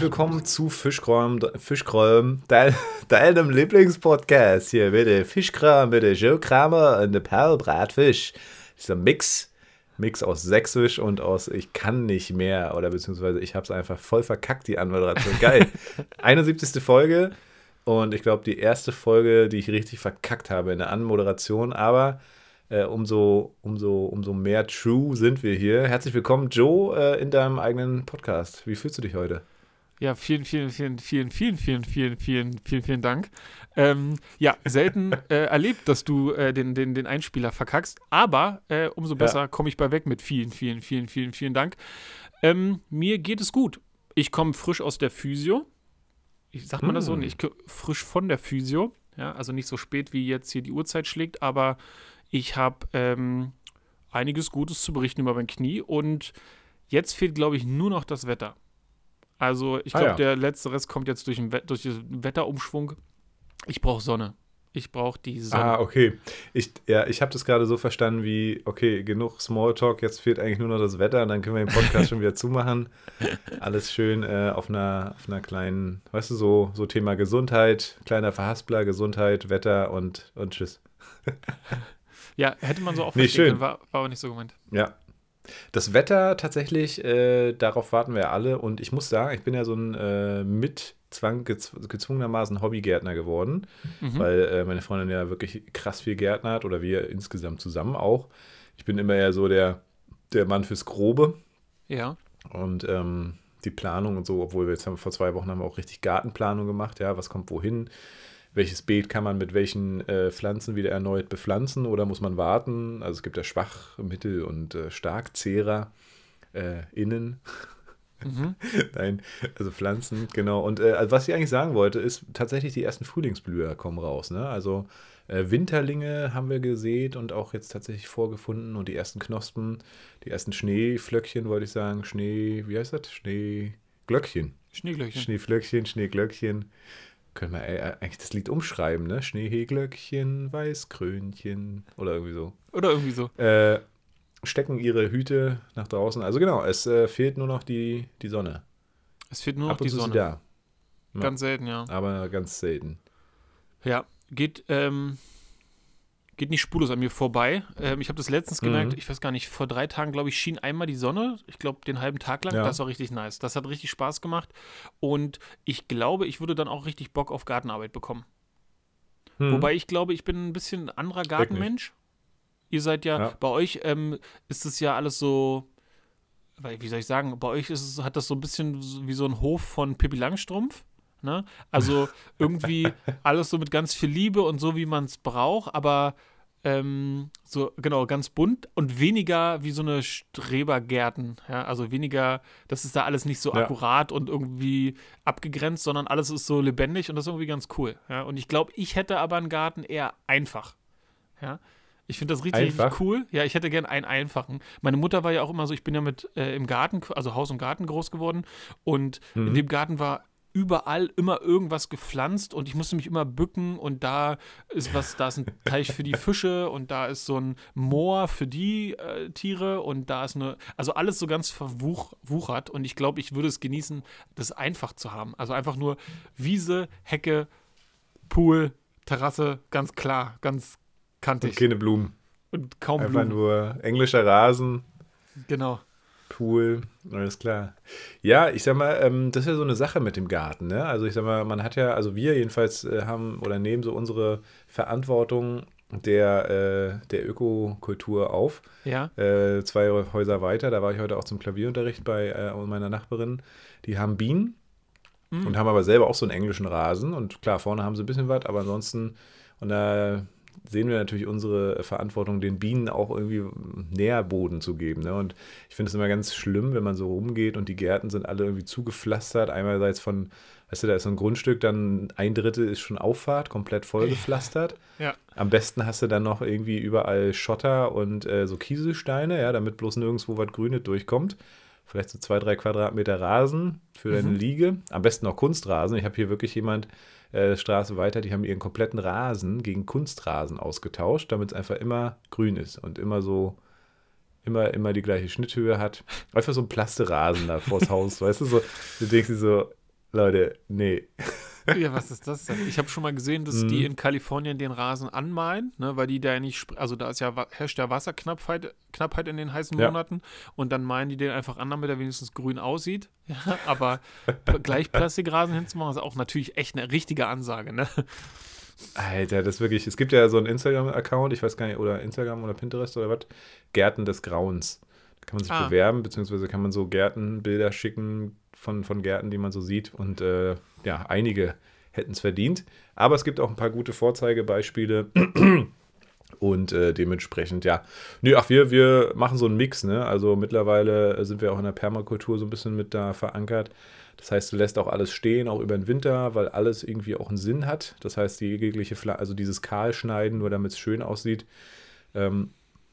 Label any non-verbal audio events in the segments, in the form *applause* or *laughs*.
herzlich willkommen zu Fischkram, Fischkram, dein, *laughs* deinem Lieblingspodcast. Hier bitte Fischkram mit der Joe Kramer und der Perl Bratfisch. Dieser Mix, Mix aus Sächsisch und aus Ich kann nicht mehr oder beziehungsweise ich habe es einfach voll verkackt, die Anmoderation. Geil. *laughs* 71. Folge und ich glaube die erste Folge, die ich richtig verkackt habe in der Anmoderation, aber äh, umso, umso, umso mehr true sind wir hier. Herzlich willkommen, Joe, äh, in deinem eigenen Podcast. Wie fühlst du dich heute? Ja, vielen, vielen, vielen, vielen, vielen, vielen, vielen, vielen, vielen, vielen Dank. Ähm, ja, selten äh, erlebt, dass du äh, den, den, den Einspieler verkackst, aber äh, umso besser ja. komme ich bei weg mit vielen, vielen, vielen, vielen, vielen Dank. Ähm, mir geht es gut. Ich komme frisch aus der Physio. Ich sag mal mm. das so, hm. ich frisch von der Physio. Ja, also nicht so spät, wie jetzt hier die Uhrzeit schlägt, aber ich habe ähm, einiges Gutes zu berichten über mein Knie und jetzt fehlt, glaube ich, nur noch das Wetter. Also ich glaube, ah, ja. der letzte Rest kommt jetzt durch den, durch den Wetterumschwung. Ich brauche Sonne. Ich brauche die Sonne. Ah, okay. Ich, ja, ich habe das gerade so verstanden wie, okay, genug Smalltalk, jetzt fehlt eigentlich nur noch das Wetter und dann können wir den Podcast schon wieder zumachen. *laughs* Alles schön äh, auf, einer, auf einer kleinen, weißt du, so, so Thema Gesundheit, kleiner Verhaspler, Gesundheit, Wetter und, und tschüss. *laughs* Ja, hätte man so auch nee, verstehen können, war, war aber nicht so gemeint. Ja. Das Wetter tatsächlich, äh, darauf warten wir alle. Und ich muss sagen, ich bin ja so ein äh, mit Zwang gezw gezwungenermaßen Hobbygärtner geworden, mhm. weil äh, meine Freundin ja wirklich krass viel Gärtner hat oder wir insgesamt zusammen auch. Ich bin immer eher so der, der Mann fürs Grobe. Ja. Und ähm, die Planung und so, obwohl wir jetzt haben, vor zwei Wochen haben wir auch richtig Gartenplanung gemacht, ja, was kommt wohin, welches Beet kann man mit welchen äh, Pflanzen wieder erneut bepflanzen oder muss man warten? Also es gibt ja Schwach-, Mittel- und äh, Starkzehrer äh, innen. Mhm. *laughs* Nein, also Pflanzen, genau. Und äh, also was ich eigentlich sagen wollte, ist tatsächlich die ersten Frühlingsblüher kommen raus. Ne? Also äh, Winterlinge haben wir gesät und auch jetzt tatsächlich vorgefunden und die ersten Knospen, die ersten Schneeflöckchen, wollte ich sagen. Schnee, wie heißt das? Schneeglöckchen. Schneeglöckchen. Schneeflöckchen, Schneeglöckchen. Können wir äh, eigentlich das Lied umschreiben, ne? Schneeglöckchen, Weißkrönchen oder irgendwie so. Oder irgendwie so. Äh, stecken ihre Hüte nach draußen. Also genau, es äh, fehlt nur noch die, die Sonne. Es fehlt nur noch Ab und die Sonne. Sonne. Da. Ja. Ganz selten, ja. Aber ganz selten. Ja, geht, ähm, geht nicht spurlos an mir vorbei. Ähm, ich habe das letztens gemerkt, mhm. ich weiß gar nicht, vor drei Tagen, glaube ich, schien einmal die Sonne. Ich glaube, den halben Tag lang. Ja. Das war richtig nice. Das hat richtig Spaß gemacht. Und ich glaube, ich würde dann auch richtig Bock auf Gartenarbeit bekommen. Mhm. Wobei ich glaube, ich bin ein bisschen ein anderer Gartenmensch. Ihr seid ja, ja. bei euch ähm, ist es ja alles so, wie soll ich sagen, bei euch ist es, hat das so ein bisschen wie so ein Hof von Pippi Langstrumpf. Ne? Also *laughs* irgendwie alles so mit ganz viel Liebe und so, wie man es braucht, aber ähm, so, genau, ganz bunt und weniger wie so eine Strebergärten. Ja? Also weniger, das ist da alles nicht so ja. akkurat und irgendwie abgegrenzt, sondern alles ist so lebendig und das ist irgendwie ganz cool. Ja? Und ich glaube, ich hätte aber einen Garten eher einfach. Ja. Ich finde das richtig, richtig, cool. Ja, ich hätte gern einen einfachen. Meine Mutter war ja auch immer so, ich bin ja mit äh, im Garten, also Haus und Garten groß geworden. Und mhm. in dem Garten war überall immer irgendwas gepflanzt und ich musste mich immer bücken und da ist was, da ist ein Teich für die Fische und da ist so ein Moor für die äh, Tiere und da ist eine, also alles so ganz verwuchert und ich glaube, ich würde es genießen, das einfach zu haben. Also einfach nur Wiese, Hecke, Pool, Terrasse, ganz klar, ganz kantig. Und keine Blumen. Und kaum Einfach Blumen. nur englischer Rasen. Genau. Pool, alles klar. Ja, ich sag mal, ähm, das ist ja so eine Sache mit dem Garten, ne? Also ich sag mal, man hat ja, also wir jedenfalls äh, haben oder nehmen so unsere Verantwortung der, äh, der Ökokultur auf. Ja. Äh, zwei Häuser weiter, da war ich heute auch zum Klavierunterricht bei äh, meiner Nachbarin. Die haben Bienen mhm. und haben aber selber auch so einen englischen Rasen. Und klar, vorne haben sie ein bisschen was, aber ansonsten, und da sehen wir natürlich unsere Verantwortung, den Bienen auch irgendwie Nährboden zu geben. Ne? Und ich finde es immer ganz schlimm, wenn man so rumgeht und die Gärten sind alle irgendwie zugepflastert. Einerseits von, weißt du, da ist so ein Grundstück, dann ein Drittel ist schon Auffahrt, komplett vollgepflastert. *laughs* Ja. Am besten hast du dann noch irgendwie überall Schotter und äh, so Kieselsteine, ja, damit bloß nirgendwo was Grünes durchkommt. Vielleicht so zwei, drei Quadratmeter Rasen für deine mhm. Liege. Am besten noch Kunstrasen. Ich habe hier wirklich jemand, äh, Straße weiter, die haben ihren kompletten Rasen gegen Kunstrasen ausgetauscht, damit es einfach immer grün ist und immer so, immer, immer die gleiche Schnitthöhe hat. Einfach so ein Plasterasen da vors *laughs* Haus, weißt du, so, du denkst dir so, Leute, nee. Ja, was ist das denn? Ich habe schon mal gesehen, dass die mhm. in Kalifornien den Rasen anmalen, ne, weil die da ja nicht, also da ist ja herrscht ja Wasserknappheit Knappheit in den heißen Monaten ja. und dann malen die den einfach an, damit er wenigstens grün aussieht. *laughs* Ja, aber gleich Plastikrasen hinzumachen, ist auch natürlich echt eine richtige Ansage, ne? Alter, das ist wirklich, es gibt ja so einen Instagram-Account, ich weiß gar nicht, oder Instagram oder Pinterest oder was, Gärten des Grauens. Da kann man sich ah. bewerben, beziehungsweise kann man so Gärtenbilder schicken von, von Gärten, die man so sieht. Und äh, ja, einige hätten es verdient. Aber es gibt auch ein paar gute Vorzeigebeispiele. *clears throat* Und äh, dementsprechend, ja. Nö, ach, wir, wir machen so einen Mix, ne? Also mittlerweile sind wir auch in der Permakultur so ein bisschen mit da verankert. Das heißt, du lässt auch alles stehen, auch über den Winter, weil alles irgendwie auch einen Sinn hat. Das heißt, die jegliche, Fla also dieses Kahlschneiden, nur damit es schön aussieht, ähm,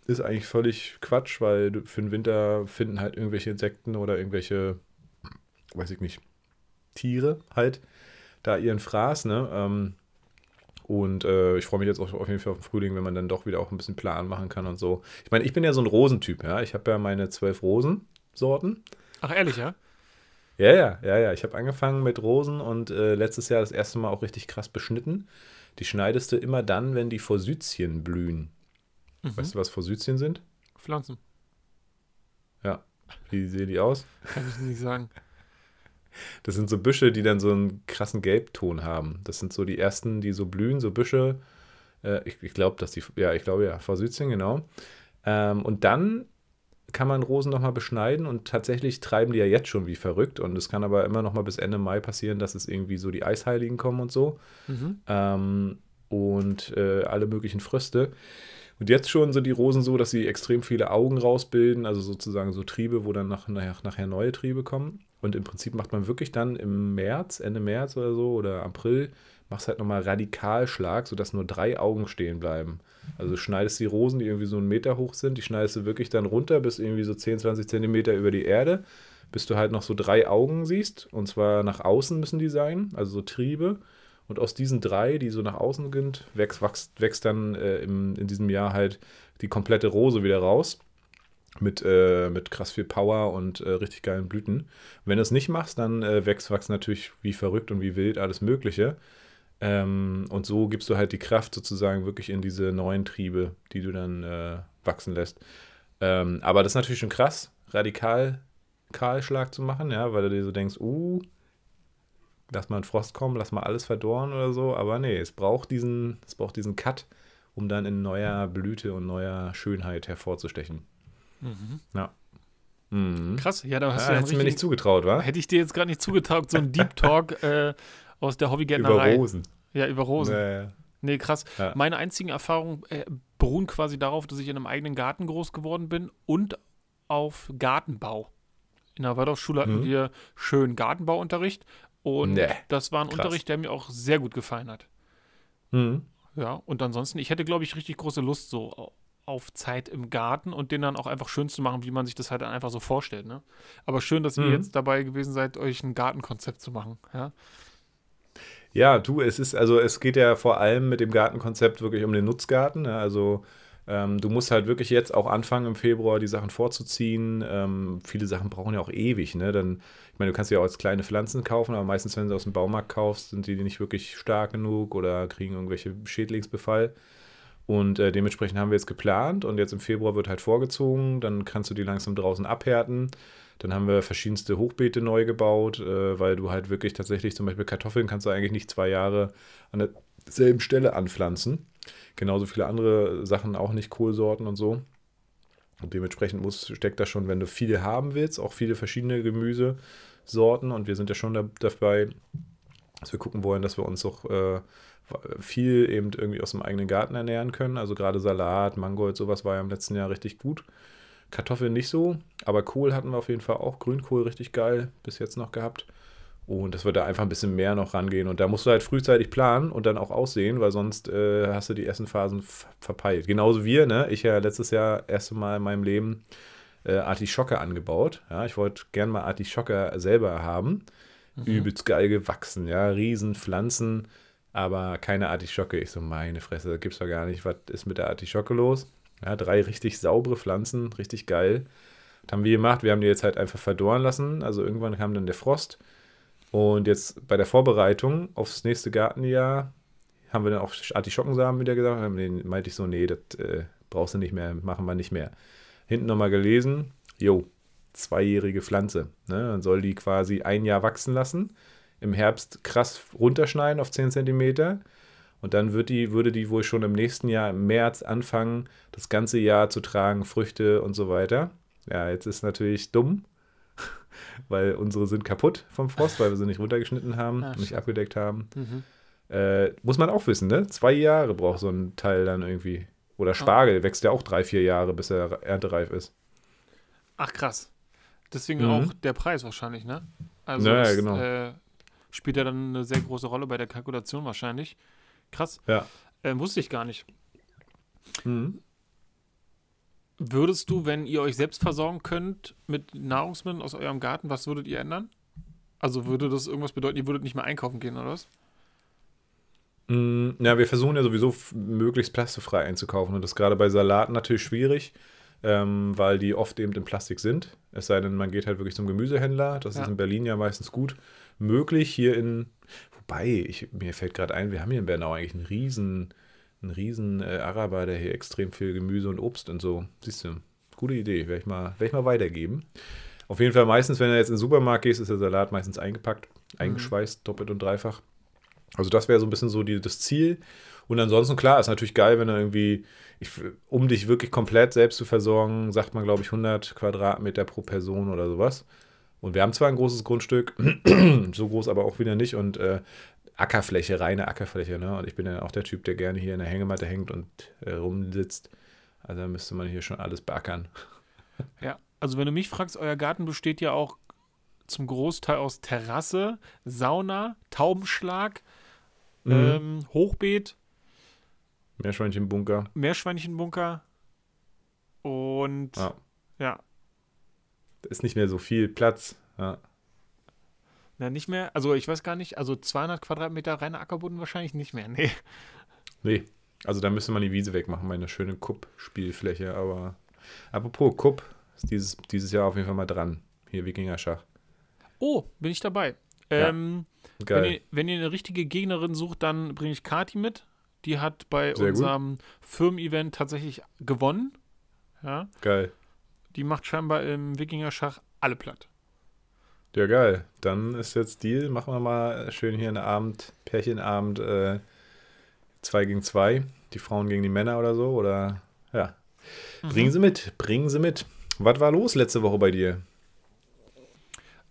ist eigentlich völlig Quatsch, weil für den Winter finden halt irgendwelche Insekten oder irgendwelche, weiß ich nicht, Tiere halt da ihren Fraß, ne? Ähm, und äh, ich freue mich jetzt auch auf jeden Fall auf den Frühling, wenn man dann doch wieder auch ein bisschen Plan machen kann und so. Ich meine, ich bin ja so ein Rosentyp, ja. Ich habe ja meine zwölf Rosensorten. Ach, ehrlich, ja? Ja, ja, ja, ja. Ich habe angefangen mit Rosen und äh, letztes Jahr das erste Mal auch richtig krass beschnitten. Die schneidest du immer dann, wenn die Forsythien blühen. Mhm. Weißt du, was Forsythien sind? Pflanzen. Ja. Wie sehen die aus? Kann ich nicht sagen. Das sind so Büsche, die dann so einen krassen Gelbton haben. Das sind so die ersten, die so blühen, so Büsche. Äh, ich ich glaube, dass die, ja, ich glaube ja, Forsythien, genau. Ähm, und dann kann man Rosen nochmal beschneiden und tatsächlich treiben die ja jetzt schon wie verrückt und es kann aber immer noch mal bis Ende Mai passieren, dass es irgendwie so die Eisheiligen kommen und so mhm. ähm, und äh, alle möglichen Fröste. Und jetzt schon sind die Rosen so, dass sie extrem viele Augen rausbilden, also sozusagen so Triebe, wo dann nach, nachher, nachher neue Triebe kommen. Und im Prinzip macht man wirklich dann im März, Ende März oder so oder April, machst halt nochmal Radikalschlag, sodass nur drei Augen stehen bleiben. Also du schneidest die Rosen, die irgendwie so einen Meter hoch sind, die schneidest du wirklich dann runter bis irgendwie so 10, 20 Zentimeter über die Erde, bis du halt noch so drei Augen siehst. Und zwar nach außen müssen die sein, also so Triebe. Und aus diesen drei, die so nach außen sind, wächst, wächst, wächst dann äh, im, in diesem Jahr halt die komplette Rose wieder raus. Mit, äh, mit krass viel Power und äh, richtig geilen Blüten. Wenn du es nicht machst, dann äh, wächst, wächst natürlich wie verrückt und wie wild alles Mögliche. Ähm, und so gibst du halt die Kraft sozusagen wirklich in diese neuen Triebe, die du dann äh, wachsen lässt. Ähm, aber das ist natürlich schon krass, radikal Kahlschlag zu machen, ja, weil du dir so denkst, uh, lass mal einen Frost kommen, lass mal alles verdorren oder so. Aber nee, es braucht diesen, es braucht diesen Cut, um dann in neuer Blüte und neuer Schönheit hervorzustechen. Mhm. Ja. Mhm. Krass, ja, da hast ja, du ja mir nicht zugetraut, wa? Hätte ich dir jetzt gerade nicht zugetraut, so ein Deep Talk *laughs* äh, aus der Hobbygärtnerei. Über Rosen. Ja, über Rosen. Nee, nee krass. Ja. Meine einzigen Erfahrungen äh, beruhen quasi darauf, dass ich in einem eigenen Garten groß geworden bin und auf Gartenbau. In der Waldorfschule hatten mhm. wir schön Gartenbauunterricht und nee, das war ein krass. Unterricht, der mir auch sehr gut gefallen hat. Mhm. Ja, und ansonsten, ich hätte, glaube ich, richtig große Lust so auf Zeit im Garten und den dann auch einfach schön zu machen, wie man sich das halt einfach so vorstellt. Ne? Aber schön, dass mhm. ihr jetzt dabei gewesen seid, euch ein Gartenkonzept zu machen. Ja? Ja, du, es ist, also es geht ja vor allem mit dem Gartenkonzept wirklich um den Nutzgarten. Ja, also ähm, du musst halt wirklich jetzt auch anfangen im Februar die Sachen vorzuziehen. Ähm, viele Sachen brauchen ja auch ewig, ne? Dann, ich meine, du kannst ja auch als kleine Pflanzen kaufen, aber meistens, wenn du aus dem Baumarkt kaufst, sind die nicht wirklich stark genug oder kriegen irgendwelche Schädlingsbefall. Und äh, dementsprechend haben wir jetzt geplant und jetzt im Februar wird halt vorgezogen. Dann kannst du die langsam draußen abhärten. Dann haben wir verschiedenste Hochbeete neu gebaut, äh, weil du halt wirklich tatsächlich zum Beispiel Kartoffeln kannst du eigentlich nicht zwei Jahre an derselben Stelle anpflanzen. Genauso viele andere Sachen auch nicht, Kohlsorten und so. Und dementsprechend muss, steckt da schon, wenn du viele haben willst, auch viele verschiedene Gemüsesorten. Und wir sind ja schon da, dabei, dass wir gucken wollen, dass wir uns auch äh, viel eben irgendwie aus dem eigenen Garten ernähren können. Also gerade Salat, Mangold, sowas war ja im letzten Jahr richtig gut. Kartoffeln nicht so, aber Kohl hatten wir auf jeden Fall auch. Grünkohl richtig geil bis jetzt noch gehabt. Und das wird da einfach ein bisschen mehr noch rangehen. Und da musst du halt frühzeitig planen und dann auch aussehen, weil sonst äh, hast du die ersten Phasen verpeilt. Genauso wir, ne? Ich ja letztes Jahr erste Mal in meinem Leben äh, Artischocke angebaut. Ja, ich wollte gern mal Artischocke selber haben. Mhm. Übelst geil gewachsen, ja. Riesenpflanzen, aber keine Artischocke. Ich so, meine Fresse, das gibt's doch gar nicht. Was ist mit der Artischocke los? Ja, drei richtig saubere Pflanzen, richtig geil. Das haben wir gemacht. Wir haben die jetzt halt einfach verdorren lassen. Also irgendwann kam dann der Frost. Und jetzt bei der Vorbereitung aufs nächste Gartenjahr haben wir dann auch Artischockensamen wieder gesagt. Den meinte ich so, nee, das äh, brauchst du nicht mehr, machen wir nicht mehr. Hinten nochmal gelesen, jo, zweijährige Pflanze. Ne? Dann soll die quasi ein Jahr wachsen lassen, im Herbst krass runterschneiden auf 10 cm und dann wird die, würde die wohl schon im nächsten Jahr im März anfangen, das ganze Jahr zu tragen, Früchte und so weiter. Ja, jetzt ist natürlich dumm, *laughs* weil unsere sind kaputt vom Frost, weil wir sie nicht runtergeschnitten haben, Ach, nicht abgedeckt haben. Mhm. Äh, muss man auch wissen, ne? Zwei Jahre braucht so ein Teil dann irgendwie. Oder Spargel oh. wächst ja auch drei, vier Jahre, bis er erntereif ist. Ach krass. Deswegen mhm. auch der Preis wahrscheinlich, ne? Also naja, das, genau. Äh, spielt ja dann eine sehr große Rolle bei der Kalkulation wahrscheinlich. Krass. Ja. Äh, wusste ich gar nicht. Mhm. Würdest du, wenn ihr euch selbst versorgen könnt mit Nahrungsmitteln aus eurem Garten, was würdet ihr ändern? Also würde das irgendwas bedeuten, ihr würdet nicht mehr einkaufen gehen, oder was? Mm, ja, wir versuchen ja sowieso möglichst plastikfrei einzukaufen und das ist gerade bei Salaten natürlich schwierig, ähm, weil die oft eben in Plastik sind. Es sei denn, man geht halt wirklich zum Gemüsehändler. Das ja. ist in Berlin ja meistens gut möglich. Hier in Wobei, ich, mir fällt gerade ein, wir haben hier in Bernau eigentlich einen riesen, einen riesen äh, Araber, der hier extrem viel Gemüse und Obst und so. Siehst du, gute Idee, werde ich, mal, werd ich mal weitergeben. Auf jeden Fall meistens, wenn du jetzt in den Supermarkt gehst, ist der Salat meistens eingepackt, mhm. eingeschweißt, doppelt und dreifach. Also das wäre so ein bisschen so die, das Ziel. Und ansonsten, klar, ist natürlich geil, wenn du irgendwie, ich, um dich wirklich komplett selbst zu versorgen, sagt man, glaube ich, 100 Quadratmeter pro Person oder sowas. Und wir haben zwar ein großes Grundstück, *clears throat* so groß aber auch wieder nicht und äh, Ackerfläche, reine Ackerfläche. Ne? Und ich bin ja auch der Typ, der gerne hier in der Hängematte hängt und äh, rumsitzt. Also da müsste man hier schon alles beackern. *laughs* Ja, also wenn du mich fragst, euer Garten besteht ja auch zum Großteil aus Terrasse, Sauna, Taubenschlag, mhm. ähm, Hochbeet. Meerschweinchenbunker. Meerschweinchenbunker. Und ja. ja, ist nicht mehr so viel Platz. Ja. Na, nicht mehr, also ich weiß gar nicht, also 200 Quadratmeter reiner Ackerboden wahrscheinlich nicht mehr, *laughs* nee. Nee, also da müsste man die Wiese wegmachen, meine schöne Kupp-Spielfläche, aber apropos Kupp, ist dieses, dieses Jahr auf jeden Fall mal dran, hier Wikinger-Schach. Oh, bin ich dabei. Ähm, Geil. Wenn ihr, wenn ihr eine richtige Gegnerin sucht, dann bringe ich Kati mit. Die hat bei Sehr unserem Firmen-Event tatsächlich gewonnen. Ja. Geil. Die macht scheinbar im Wikinger-Schach alle platt. Ja, geil. Dann ist jetzt Deal. Machen wir mal schön hier einen Abend, Pärchenabend, äh, zwei gegen zwei. Die Frauen gegen die Männer oder so. Oder ja. Mhm. Bringen sie mit. Bringen sie mit. Was war los letzte Woche bei dir?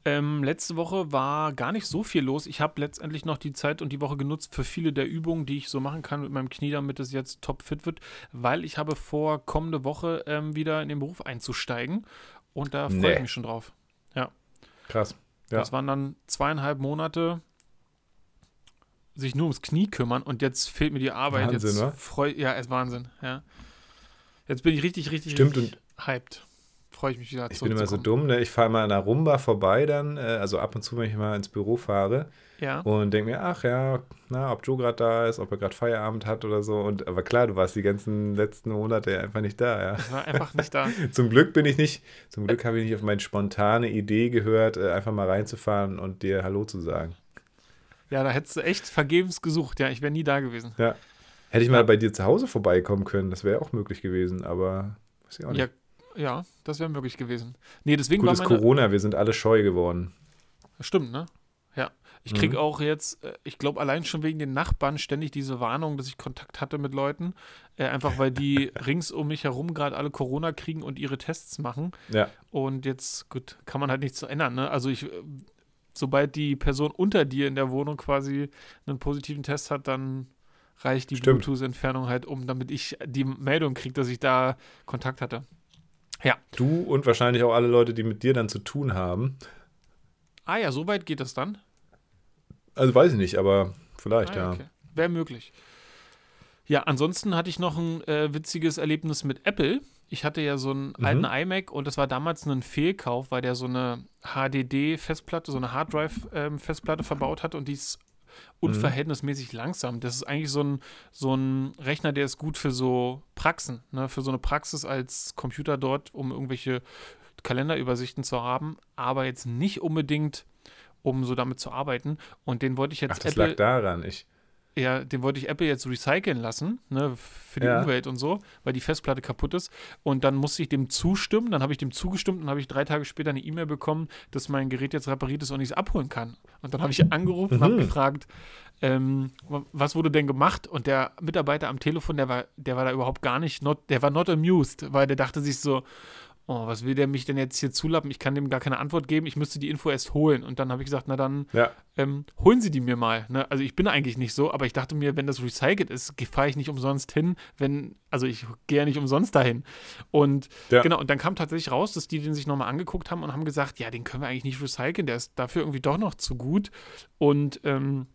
Ähm, letzte Woche war gar nicht so viel los. Ich habe letztendlich noch die Zeit und die Woche genutzt für viele der Übungen, die ich so machen kann mit meinem Knie, damit es jetzt top fit wird, weil ich habe vor, kommende Woche ähm, wieder in den Beruf einzusteigen und da freue nee. ich mich schon drauf. Ja. Krass. Ja. Das waren dann zweieinhalb Monate sich nur ums Knie kümmern und jetzt fehlt mir die Arbeit. Wahnsinn, jetzt freu, ja, ist Wahnsinn, ja. Jetzt bin ich richtig, richtig, Stimmt, richtig hyped freue ich mich wieder Ich bin immer so dumm, ne? Ich fahre mal an der Rumba vorbei dann, äh, also ab und zu, wenn ich mal ins Büro fahre. Ja. Und denke mir, ach ja, na, ob Joe gerade da ist, ob er gerade Feierabend hat oder so. Und aber klar, du warst die ganzen letzten Monate einfach nicht da, ja. Ich war einfach nicht da. *laughs* zum Glück bin ich nicht, zum Glück habe ich nicht auf meine spontane Idee gehört, äh, einfach mal reinzufahren und dir Hallo zu sagen. Ja, da hättest du echt vergebens gesucht, ja, ich wäre nie da gewesen. Ja. Hätte ich mal bei dir zu Hause vorbeikommen können, das wäre auch möglich gewesen, aber weiß ich auch nicht. Ja, ja, das wäre möglich gewesen. Nee, deswegen Gut, war meine... Corona, wir sind alle scheu geworden. Stimmt, ne? Ja. Ich kriege mhm. auch jetzt, äh, ich glaube, allein schon wegen den Nachbarn ständig diese Warnung, dass ich Kontakt hatte mit Leuten. Äh, einfach weil die *laughs* rings um mich herum gerade alle Corona kriegen und ihre Tests machen. Ja. Und jetzt, gut, kann man halt nichts ändern, ne? Also ich, sobald die Person unter dir in der Wohnung quasi einen positiven Test hat, dann reicht die Bluetooth-Entfernung halt um, damit ich die Meldung kriege, dass ich da Kontakt hatte. Ja. Du und wahrscheinlich auch alle Leute, die mit dir dann zu tun haben. Ah ja, so weit geht das dann? Also weiß ich nicht, aber vielleicht, ah, ja. Okay. Wäre möglich. Ja, ansonsten hatte ich noch ein äh, witziges Erlebnis mit Apple. Ich hatte ja so einen mhm. alten iMac und das war damals ein Fehlkauf, weil der so eine HDD-Festplatte, so eine Harddrive-Festplatte ähm, verbaut hat und die ist unverhältnismäßig mhm. langsam. Das ist eigentlich so ein, so ein Rechner, der ist gut für so Praxen, ne? für so eine Praxis als Computer dort, um irgendwelche Kalenderübersichten zu haben, aber jetzt nicht unbedingt, um so damit zu arbeiten. Und den wollte ich jetzt Ach, das Apple, lag daran. Ich, ja, den wollte ich Apple jetzt recyceln lassen, ne, für die ja. Umwelt und so, weil die Festplatte kaputt ist. Und dann musste ich dem zustimmen. Dann habe ich dem zugestimmt und habe ich drei Tage später eine E-Mail bekommen, dass mein Gerät jetzt repariert ist und ich es abholen kann. Und dann habe ich angerufen und habe mhm. gefragt, ähm, was wurde denn gemacht? Und der Mitarbeiter am Telefon, der war, der war da überhaupt gar nicht, not, der war not amused, weil der dachte sich so, oh, was will der mich denn jetzt hier zulappen? Ich kann dem gar keine Antwort geben, ich müsste die Info erst holen. Und dann habe ich gesagt, na dann ja. ähm, holen Sie die mir mal. Ne? Also ich bin eigentlich nicht so, aber ich dachte mir, wenn das recycelt ist, fahre ich nicht umsonst hin, wenn, also ich gehe ja nicht umsonst dahin. Und ja. genau, und dann kam tatsächlich raus, dass die den sich nochmal angeguckt haben und haben gesagt, ja, den können wir eigentlich nicht recyceln, der ist dafür irgendwie doch noch zu gut. Und ähm,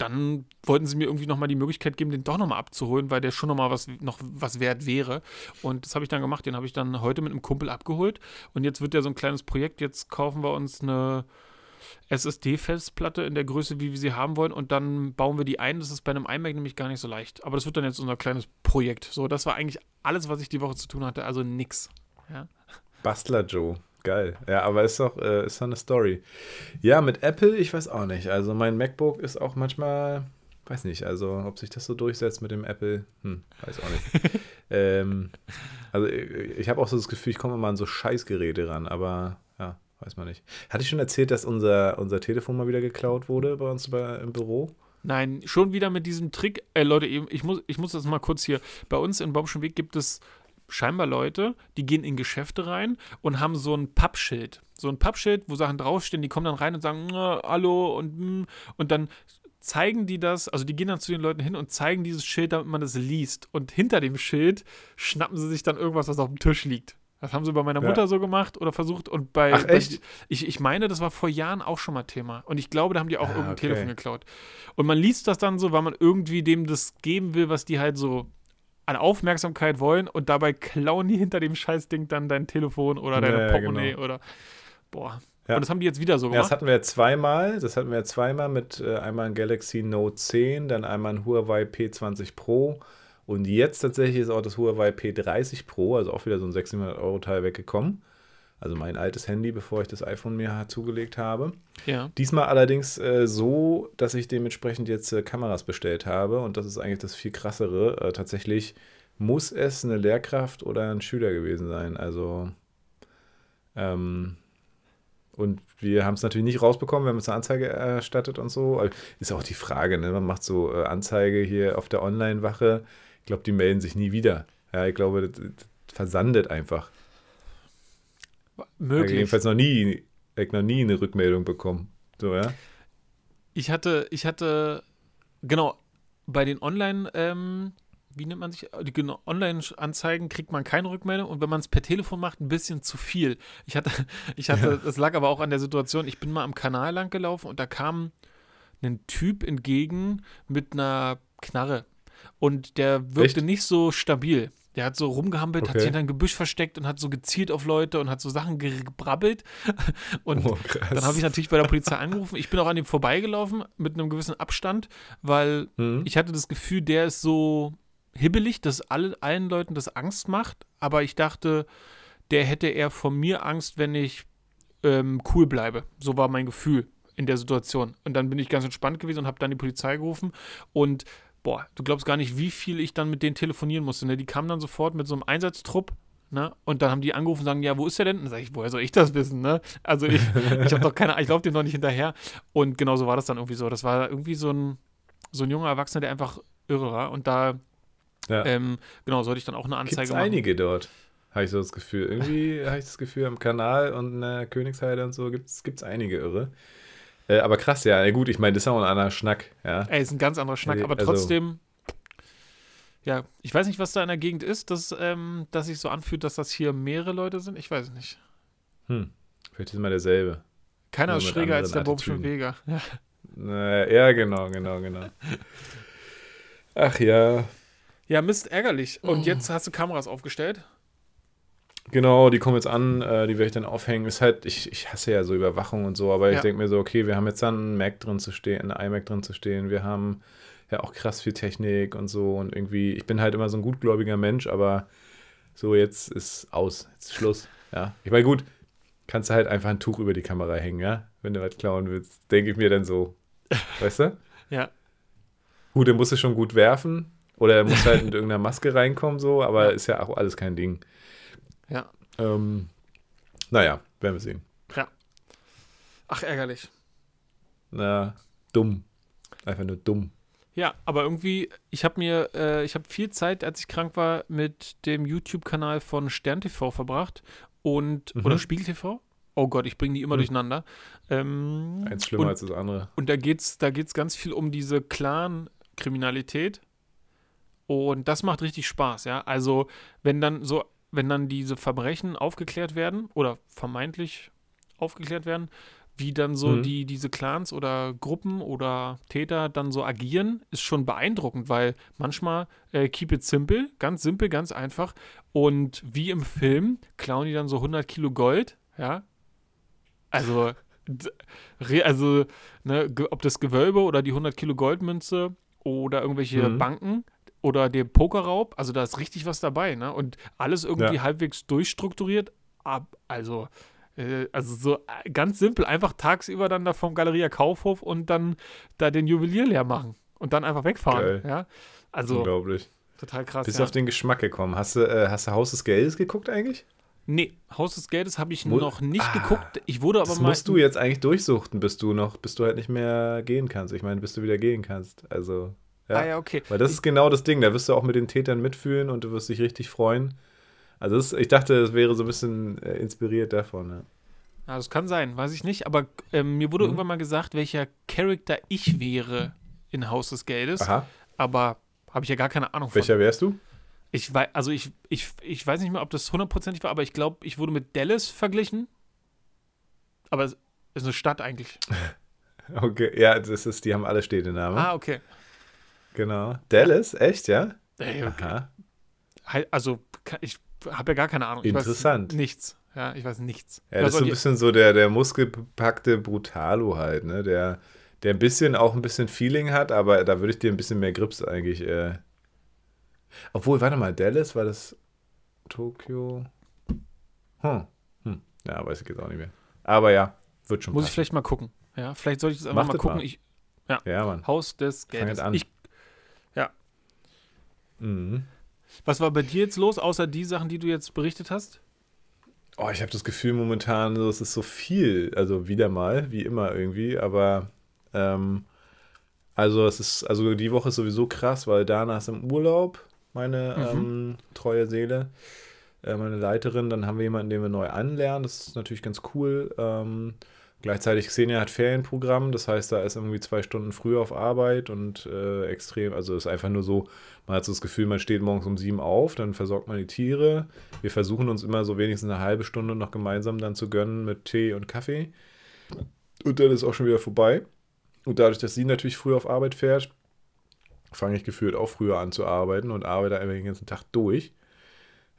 dann wollten sie mir irgendwie nochmal die Möglichkeit geben, den doch nochmal abzuholen, weil der schon nochmal was, noch was wert wäre. Und das habe ich dann gemacht. Den habe ich dann heute mit einem Kumpel abgeholt. Und jetzt wird ja so ein kleines Projekt. Jetzt kaufen wir uns eine SSD-Festplatte in der Größe, wie wir sie haben wollen. Und dann bauen wir die ein. Das ist bei einem iMac nämlich gar nicht so leicht. Aber das wird dann jetzt unser kleines Projekt. So, das war eigentlich alles, was ich die Woche zu tun hatte. Also nix. Ja. Bastler Joe. Geil. Ja, aber ist doch, äh, ist doch eine Story. Ja, mit Apple, ich weiß auch nicht. Also mein MacBook ist auch manchmal, weiß nicht, also ob sich das so durchsetzt mit dem Apple, hm, weiß auch nicht. *laughs* ähm, also ich habe auch so das Gefühl, ich komme immer an so Scheißgeräte ran, aber ja, weiß man nicht. Hatte ich schon erzählt, dass unser, unser Telefon mal wieder geklaut wurde bei uns bei, im Büro? Nein, schon wieder mit diesem Trick. Äh, Leute, ich muss, ich muss das mal kurz hier. Bei uns in Baumschen Weg gibt es scheinbar Leute, die gehen in Geschäfte rein und haben so ein Pappschild. So ein Pappschild, wo Sachen draufstehen, die kommen dann rein und sagen, hallo und, hm, und dann zeigen die das, also die gehen dann zu den Leuten hin und zeigen dieses Schild, damit man es liest. Und hinter dem Schild schnappen sie sich dann irgendwas, was auf dem Tisch liegt. Das haben sie bei meiner Mutter ja. so gemacht oder versucht. Und bei, Ach, echt? Bei, ich, ich meine, das war vor Jahren auch schon mal Thema. Und ich glaube, da haben die auch ah, irgendein okay. Telefon geklaut. Und man liest das dann so, weil man irgendwie dem das geben will, was die halt so an Aufmerksamkeit wollen und dabei klauen die hinter dem Scheißding dann dein Telefon oder deine ja, Portemonnaie genau. oder boah. Ja. Und das haben die jetzt wieder so gemacht. Ja, das hatten wir zweimal. Das hatten wir zweimal mit äh, einmal ein Galaxy Note 10, dann einmal ein Huawei P20 Pro und jetzt tatsächlich ist auch das Huawei P30 Pro, also auch wieder so ein 600 Euro Teil weggekommen. Also mein altes Handy, bevor ich das iPhone mir zugelegt habe. Ja. Diesmal allerdings äh, so, dass ich dementsprechend jetzt äh, Kameras bestellt habe. Und das ist eigentlich das viel krassere. Äh, tatsächlich muss es eine Lehrkraft oder ein Schüler gewesen sein. Also ähm, und wir haben es natürlich nicht rausbekommen, wir haben uns eine Anzeige erstattet und so. Ist auch die Frage, ne? Man macht so äh, Anzeige hier auf der Online-Wache. Ich glaube, die melden sich nie wieder. Ja, ich glaube, das, das versandet einfach. Möglich. Ja, jedenfalls noch nie, ich noch nie eine Rückmeldung bekommen. So, ja. Ich hatte, ich hatte, genau, bei den Online, ähm, wie nennt man sich, die genau, Online-Anzeigen kriegt man keine Rückmeldung und wenn man es per Telefon macht, ein bisschen zu viel. Ich hatte, *laughs* ich hatte, ja. das lag aber auch an der Situation, ich bin mal am Kanal lang gelaufen und da kam ein Typ entgegen mit einer Knarre und der wirkte Echt? nicht so stabil. Der hat so rumgehampelt, okay. hat sich in ein Gebüsch versteckt und hat so gezielt auf Leute und hat so Sachen gebrabbelt. *laughs* Und oh, dann habe ich natürlich bei der Polizei angerufen. Ich bin auch an ihm vorbeigelaufen mit einem gewissen Abstand, weil mhm. ich hatte das Gefühl, der ist so hibbelig, dass alle, allen Leuten das Angst macht. Aber ich dachte, der hätte eher von mir Angst, wenn ich ähm, cool bleibe. So war mein Gefühl in der Situation. Und dann bin ich ganz entspannt gewesen und habe dann die Polizei gerufen. Und boah, du glaubst gar nicht, wie viel ich dann mit denen telefonieren musste. Ne? Die kamen dann sofort mit so einem Einsatztrupp Ne? Und dann haben die angerufen und sagen, ja, wo ist der denn? dann sage ich, woher soll ich das wissen? Ne? Also ich, ich habe doch keine, ich laufe dem noch nicht hinterher. Und genau so war das dann irgendwie so. Das war irgendwie so ein, so ein junger Erwachsener, der einfach irre war. Und da, ja. ähm, genau, sollte ich dann auch eine Anzeige Gibt's machen. einige dort, habe ich so das Gefühl. Irgendwie habe ich das Gefühl, am Kanal und in der Königsheide und so gibt es einige irre. Äh, aber krass, ja. Gut, ich meine, das ist auch ein anderer Schnack. Ja. Ey, ist ein ganz anderer Schnack, aber also, trotzdem. Ja, ich weiß nicht, was da in der Gegend ist, dass, ähm, dass sich so anfühlt, dass das hier mehrere Leute sind. Ich weiß es nicht. Hm, vielleicht ist mal derselbe. Keiner ist schräger als der Bob Vega. Ja. Naja, ja, genau, genau, genau. *laughs* Ach ja. Ja, Mist, ärgerlich. Und oh. jetzt hast du Kameras aufgestellt? Genau, die kommen jetzt an, äh, die werde ich dann aufhängen. Ist halt, ich, ich hasse ja so Überwachung und so, aber ja. ich denke mir so, okay, wir haben jetzt dann einen Mac drin zu stehen, einen iMac drin zu stehen, wir haben ja auch krass viel Technik und so und irgendwie, ich bin halt immer so ein gutgläubiger Mensch, aber so jetzt ist aus, jetzt ist Schluss. Ja, ich meine, gut, kannst du halt einfach ein Tuch über die Kamera hängen, ja? Wenn du was klauen willst. Denke ich mir dann so. *laughs* Weißt du? ja. Gut, er muss es schon gut werfen. Oder er muss halt mit irgendeiner Maske reinkommen, so, aber ist ja auch alles kein Ding. Ja. Ähm, naja, werden wir sehen. Ja. Ach, ärgerlich. Na, dumm. Einfach nur dumm. Ja, aber irgendwie, ich habe mir, äh, ich habe viel Zeit, als ich krank war, mit dem YouTube-Kanal von SternTV verbracht und, mhm. oder SpiegelTV. Oh Gott, ich bringe die immer mhm. durcheinander. Ähm, Eins schlimmer und, als das andere. Und da geht es da geht's ganz viel um diese Clan-Kriminalität. Und das macht richtig Spaß, ja. Also, wenn dann so, wenn dann diese Verbrechen aufgeklärt werden oder vermeintlich aufgeklärt werden, wie dann so mhm. die, diese Clans oder Gruppen oder Täter dann so agieren, ist schon beeindruckend, weil manchmal äh, keep it simple, ganz simpel, ganz einfach. Und wie im Film klauen die dann so 100 Kilo Gold, ja. Also, also ne, ob das Gewölbe oder die 100 Kilo Goldmünze oder irgendwelche mhm. Banken, oder der Pokerraub, also da ist richtig was dabei, ne? Und alles irgendwie ja. halbwegs durchstrukturiert. Ab, also, äh, also so äh, ganz simpel, einfach tagsüber dann da vom Galeria Kaufhof und dann da den Juwelier leer machen und dann einfach wegfahren. Geil. Ja. Also unglaublich. Total krass. Bist ja. auf den Geschmack gekommen. Hast du, äh, hast du Haus des Geldes geguckt eigentlich? Nee, Haus des Geldes habe ich Mo noch nicht ah, geguckt. Ich wurde aber das mal. musst du jetzt eigentlich durchsuchten, bis du noch, bis du halt nicht mehr gehen kannst. Ich meine, bis du wieder gehen kannst. Also. Ja. Ah ja, okay. Weil das ist genau das Ding, da wirst du auch mit den Tätern mitfühlen und du wirst dich richtig freuen. Also das, ich dachte, es wäre so ein bisschen äh, inspiriert davon. Ja. ja. das kann sein, weiß ich nicht. Aber ähm, mir wurde mhm. irgendwann mal gesagt, welcher Charakter ich wäre in Haus des Geldes. Aha. Aber habe ich ja gar keine Ahnung von. Welcher wärst du? Ich weiß, also ich, ich, ich weiß nicht mehr, ob das hundertprozentig war, aber ich glaube, ich wurde mit Dallas verglichen. Aber es ist eine Stadt eigentlich. *laughs* okay, ja, das ist, die haben alle Städtenamen. Ah, okay. Genau. Dallas, echt, ja? Ey, okay. Aha. Also, ich habe ja gar keine Ahnung. Interessant. nichts. Ja, ich weiß nichts. Ja, das ist so ein bisschen so der, der muskelbepackte Brutalo halt, ne? Der, der ein bisschen auch ein bisschen Feeling hat, aber da würde ich dir ein bisschen mehr Grips eigentlich. Äh Obwohl, warte mal, Dallas war das Tokio. Hm. hm. Ja, weiß ich jetzt auch nicht mehr. Aber ja, wird schon. Muss passen. ich vielleicht mal gucken. Ja, vielleicht sollte ich es einfach Mach mal gucken. Mal. Ich, ja, ja Mann. Haus des Geldes. Ich Mhm. Was war bei dir jetzt los, außer die Sachen, die du jetzt berichtet hast? Oh, ich habe das Gefühl momentan, es ist so viel. Also wieder mal, wie immer irgendwie, aber ähm, also es ist, also die Woche ist sowieso krass, weil Dana ist im Urlaub, meine mhm. ähm, treue Seele, äh, meine Leiterin. Dann haben wir jemanden, den wir neu anlernen. Das ist natürlich ganz cool. Ähm, Gleichzeitig Xenia hat Ferienprogramm, das heißt, da ist irgendwie zwei Stunden früher auf Arbeit und äh, extrem, also ist einfach nur so, man hat so das Gefühl, man steht morgens um sieben auf, dann versorgt man die Tiere. Wir versuchen uns immer so wenigstens eine halbe Stunde noch gemeinsam dann zu gönnen mit Tee und Kaffee. Und dann ist auch schon wieder vorbei. Und dadurch, dass sie natürlich früh auf Arbeit fährt, fange ich gefühlt auch früher an zu arbeiten und arbeite einfach den ganzen Tag durch.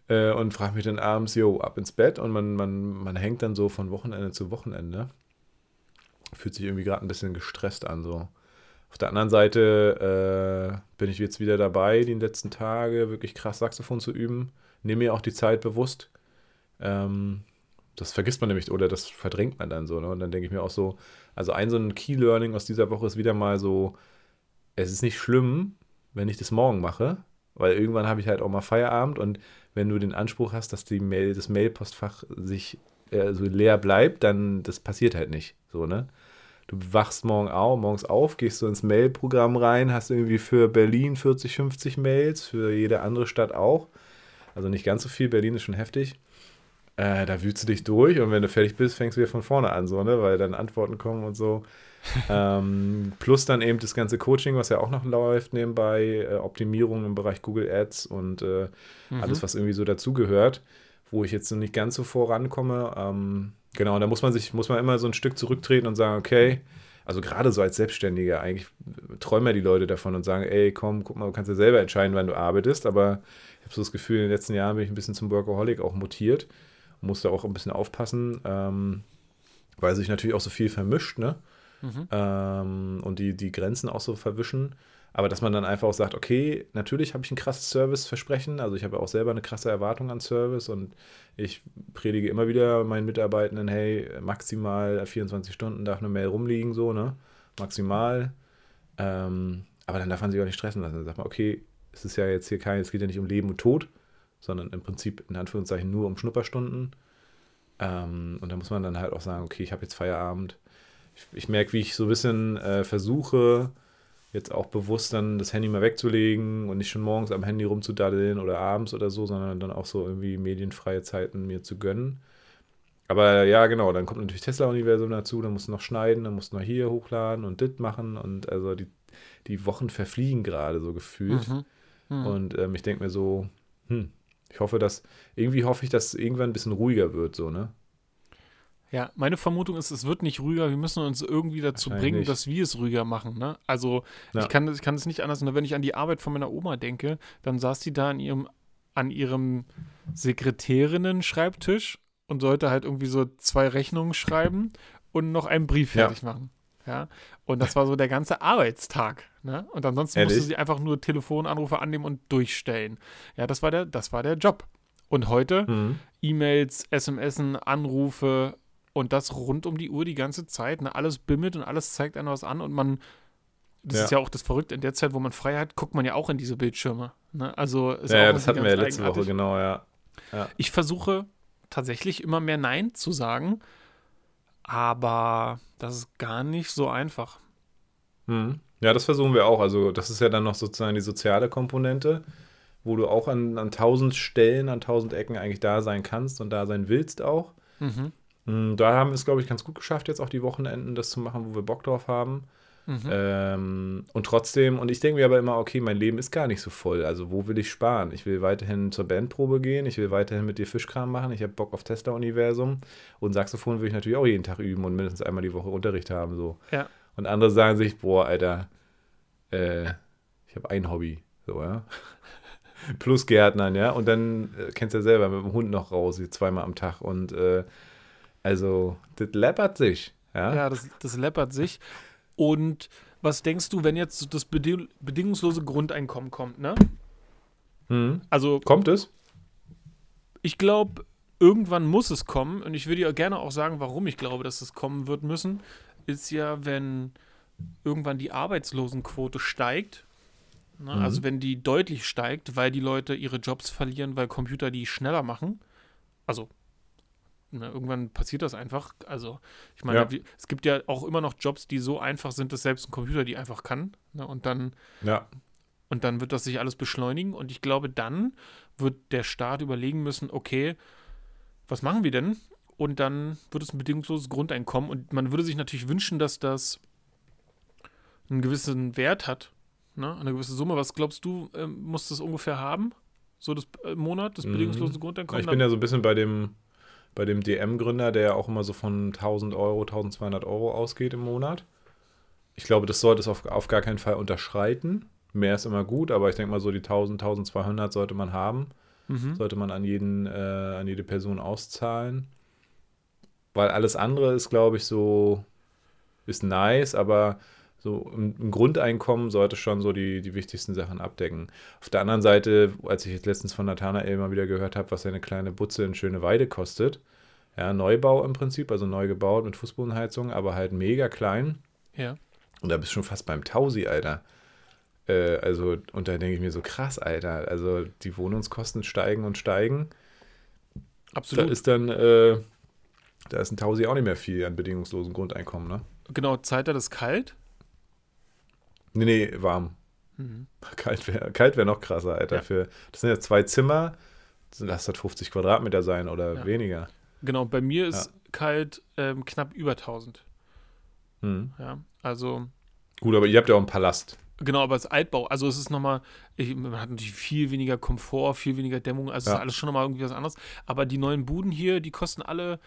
Äh, und frage mich dann abends, jo, ab ins Bett und man, man, man hängt dann so von Wochenende zu Wochenende fühlt sich irgendwie gerade ein bisschen gestresst an. So. Auf der anderen Seite äh, bin ich jetzt wieder dabei, die letzten Tage wirklich krass Saxophon zu üben. Nehme mir auch die Zeit bewusst. Ähm, das vergisst man nämlich oder das verdrängt man dann so. Ne? Und dann denke ich mir auch so, also ein so ein Key Learning aus dieser Woche ist wieder mal so, es ist nicht schlimm, wenn ich das morgen mache, weil irgendwann habe ich halt auch mal Feierabend und wenn du den Anspruch hast, dass die Mail, das Mailpostfach sich äh, so leer bleibt, dann das passiert halt nicht. So, ne? Du wachst morgen auf, morgens auf, gehst du ins Mailprogramm rein, hast irgendwie für Berlin 40, 50 Mails, für jede andere Stadt auch. Also nicht ganz so viel, Berlin ist schon heftig. Äh, da wühlst du dich durch und wenn du fertig bist, fängst du wieder von vorne an, so, ne? Weil dann Antworten kommen und so. *laughs* ähm, plus dann eben das ganze Coaching, was ja auch noch läuft nebenbei, äh, Optimierung im Bereich Google Ads und äh, mhm. alles, was irgendwie so dazugehört, wo ich jetzt noch nicht ganz so vorankomme. Ähm, Genau, und da muss man sich, muss man immer so ein Stück zurücktreten und sagen, okay, also gerade so als Selbstständiger, eigentlich träumen ja die Leute davon und sagen, ey, komm, guck mal, du kannst ja selber entscheiden, wann du arbeitest, aber ich habe so das Gefühl, in den letzten Jahren bin ich ein bisschen zum Workaholic auch mutiert und muss da auch ein bisschen aufpassen, ähm, weil sich natürlich auch so viel vermischt, ne? Mhm. Ähm, und die, die Grenzen auch so verwischen. Aber dass man dann einfach auch sagt, okay, natürlich habe ich ein krasses Serviceversprechen, also ich habe auch selber eine krasse Erwartung an Service und ich predige immer wieder meinen Mitarbeitenden, hey, maximal 24 Stunden darf eine Mail rumliegen, so, ne? Maximal. Ähm, aber dann darf man sich auch nicht stressen lassen. Dann sagt man, okay, es ist ja jetzt hier kein, es geht ja nicht um Leben und Tod, sondern im Prinzip in Anführungszeichen nur um Schnupperstunden. Ähm, und da muss man dann halt auch sagen, okay, ich habe jetzt Feierabend. Ich, ich merke, wie ich so ein bisschen äh, versuche, jetzt auch bewusst dann das Handy mal wegzulegen und nicht schon morgens am Handy rumzudaddeln oder abends oder so, sondern dann auch so irgendwie medienfreie Zeiten mir zu gönnen. Aber ja, genau, dann kommt natürlich Tesla-Universum dazu, dann musst du noch schneiden, dann musst du noch hier hochladen und dit machen und also die, die Wochen verfliegen gerade so gefühlt. Mhm. Mhm. Und ähm, ich denke mir so, hm, ich hoffe, dass, irgendwie hoffe ich, dass es irgendwann ein bisschen ruhiger wird, so, ne? Ja, meine Vermutung ist, es wird nicht ruhiger. Wir müssen uns irgendwie dazu bringen, dass wir es ruhiger machen. Ne? Also ja. ich, kann, ich kann es nicht anders. Nur wenn ich an die Arbeit von meiner Oma denke, dann saß die da an ihrem, an ihrem Sekretärinnen-Schreibtisch und sollte halt irgendwie so zwei Rechnungen schreiben und noch einen Brief fertig ja. machen. Ja, und das war so der ganze Arbeitstag. Ne? Und ansonsten Ehrlich? musste sie einfach nur Telefonanrufe annehmen und durchstellen. Ja, das war der, das war der Job. Und heute mhm. E-Mails, SMS, Anrufe, und das rund um die Uhr die ganze Zeit. Ne? Alles bimmelt und alles zeigt einem was an und man, das ja. ist ja auch das Verrückte, in der Zeit, wo man frei hat, guckt man ja auch in diese Bildschirme. Ne? Also ist ja, ja das hatten wir ja letzte Woche, genau, ja. ja. Ich versuche tatsächlich immer mehr Nein zu sagen, aber das ist gar nicht so einfach. Hm. Ja, das versuchen wir auch. Also, das ist ja dann noch sozusagen die soziale Komponente, wo du auch an, an tausend Stellen, an tausend Ecken eigentlich da sein kannst und da sein willst auch. Mhm. Hm, da haben wir es, glaube ich, ganz gut geschafft, jetzt auch die Wochenenden das zu machen, wo wir Bock drauf haben. Mhm. Ähm, und trotzdem, und ich denke mir aber immer, okay, mein Leben ist gar nicht so voll. Also, wo will ich sparen? Ich will weiterhin zur Bandprobe gehen, ich will weiterhin mit dir Fischkram machen, ich habe Bock auf Tesla-Universum und Saxophon will ich natürlich auch jeden Tag üben und mindestens einmal die Woche Unterricht haben. So. Ja. Und andere sagen sich, boah, Alter, äh, ich habe ein Hobby. So, ja. *laughs* Plus Gärtnern, ja. Und dann äh, kennst du ja selber mit dem Hund noch raus, zweimal am Tag und äh, also, das läppert sich. Ja, ja das, das läppert sich. Und was denkst du, wenn jetzt das beding bedingungslose Grundeinkommen kommt, ne? Mhm. Also. Kommt es? Ich glaube, irgendwann muss es kommen. Und ich würde ja gerne auch sagen, warum ich glaube, dass es kommen wird müssen. Ist ja, wenn irgendwann die Arbeitslosenquote steigt. Ne? Mhm. Also, wenn die deutlich steigt, weil die Leute ihre Jobs verlieren, weil Computer die schneller machen. Also, Ne, irgendwann passiert das einfach. Also, ich meine, ja. es gibt ja auch immer noch Jobs, die so einfach sind, dass selbst ein Computer die einfach kann. Ne, und dann. Ja. Und dann wird das sich alles beschleunigen. Und ich glaube, dann wird der Staat überlegen müssen, okay, was machen wir denn? Und dann wird es ein bedingungsloses Grundeinkommen. Und man würde sich natürlich wünschen, dass das einen gewissen Wert hat. Ne? Eine gewisse Summe. Was glaubst du, äh, muss das ungefähr haben? So das äh, Monat, das mhm. bedingungslose Grundeinkommen? Ich bin ja so ein bisschen bei dem bei dem DM-Gründer, der ja auch immer so von 1000 Euro, 1200 Euro ausgeht im Monat. Ich glaube, das sollte es auf, auf gar keinen Fall unterschreiten. Mehr ist immer gut, aber ich denke mal so die 1000, 1200 sollte man haben. Mhm. Sollte man an, jeden, äh, an jede Person auszahlen. Weil alles andere ist, glaube ich, so, ist nice, aber so ein Grundeinkommen sollte schon so die, die wichtigsten Sachen abdecken. Auf der anderen Seite, als ich jetzt letztens von Nathanael mal wieder gehört habe, was eine kleine Butze in Schöne Weide kostet, ja, Neubau im Prinzip, also neu gebaut mit Fußbodenheizung, aber halt mega klein. Ja. Und da bist du schon fast beim Tausi, Alter. Äh, also, und da denke ich mir so, krass, Alter. Also, die Wohnungskosten steigen und steigen. Absolut. Da ist dann, äh, da ist ein Tausi auch nicht mehr viel an bedingungslosen Grundeinkommen, ne? Genau, Zeit hat es kalt. Nee, nee, warm. Mhm. Kalt wäre kalt wär noch krasser, Alter. Ja. Für, das sind ja zwei Zimmer, lass das 50 Quadratmeter sein oder ja. weniger. Genau, bei mir ist ja. kalt ähm, knapp über 1000. Mhm. Ja, also. Gut, aber ihr habt ja auch einen Palast. Genau, aber als Altbau, also es ist nochmal, man hat natürlich viel weniger Komfort, viel weniger Dämmung, also ja. ist alles schon nochmal irgendwie was anderes. Aber die neuen Buden hier, die kosten alle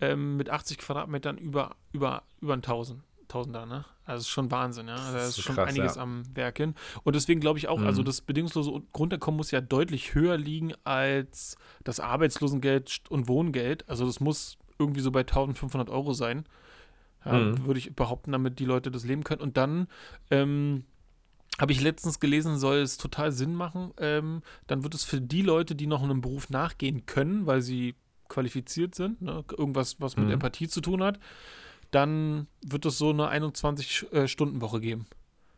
ähm, mit 80 Quadratmetern über, über, über 1000. Tausender, ne? Also ist schon Wahnsinn, ja. Da ist, schon krass, einiges ja. am Werken. Und deswegen glaube ich auch, also mhm. also das bedingungslose Grundeinkommen muss ja deutlich höher liegen als das Arbeitslosengeld und Wohngeld. Also das muss irgendwie so bei 1500 Euro sein. Ja, mhm. Würde ich behaupten, damit die Leute das leben können. Und dann ähm, habe ich letztens gelesen, soll es total Sinn machen. Ähm, dann wird es für die Leute, die noch einem Beruf nachgehen können, weil sie qualifiziert sind, ne, irgendwas, was mit mhm. Empathie zu tun hat, dann wird es so eine 21-Stunden-Woche äh, geben.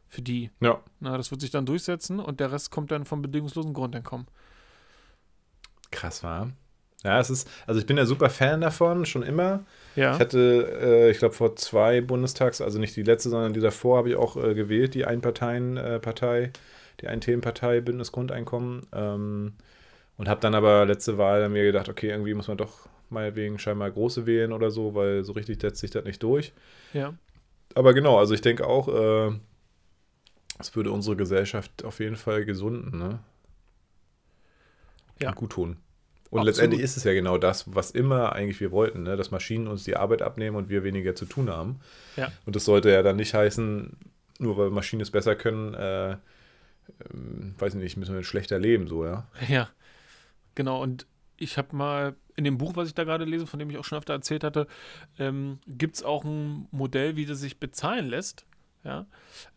Für die. Ja. Na, das wird sich dann durchsetzen und der Rest kommt dann vom bedingungslosen Grundeinkommen. Krass war. Ja, es ist, also ich bin ja super Fan davon, schon immer. Ja. Ich hatte, äh, ich glaube, vor zwei Bundestags, also nicht die letzte, sondern die davor, habe ich auch äh, gewählt, die Einparteien-Partei, äh, die Ein-Themen-Partei, Bündnisgrundeinkommen. Ähm, und habe dann aber letzte Wahl mir gedacht, okay, irgendwie muss man doch meinetwegen scheinbar große wählen oder so, weil so richtig setzt sich das nicht durch. Ja. Aber genau, also ich denke auch, äh, es würde unsere Gesellschaft auf jeden Fall gesunden, ne? Ja. Und gut tun. Und Absolut. letztendlich ist es ja genau das, was immer eigentlich wir wollten, ne? dass Maschinen uns die Arbeit abnehmen und wir weniger zu tun haben. Ja. Und das sollte ja dann nicht heißen, nur weil Maschinen es besser können, äh, äh, weiß ich nicht, müssen wir schlechter leben, so, ja. Ja, genau. Und ich habe mal in dem Buch, was ich da gerade lese, von dem ich auch schon öfter erzählt hatte, ähm, gibt es auch ein Modell, wie das sich bezahlen lässt. Ja.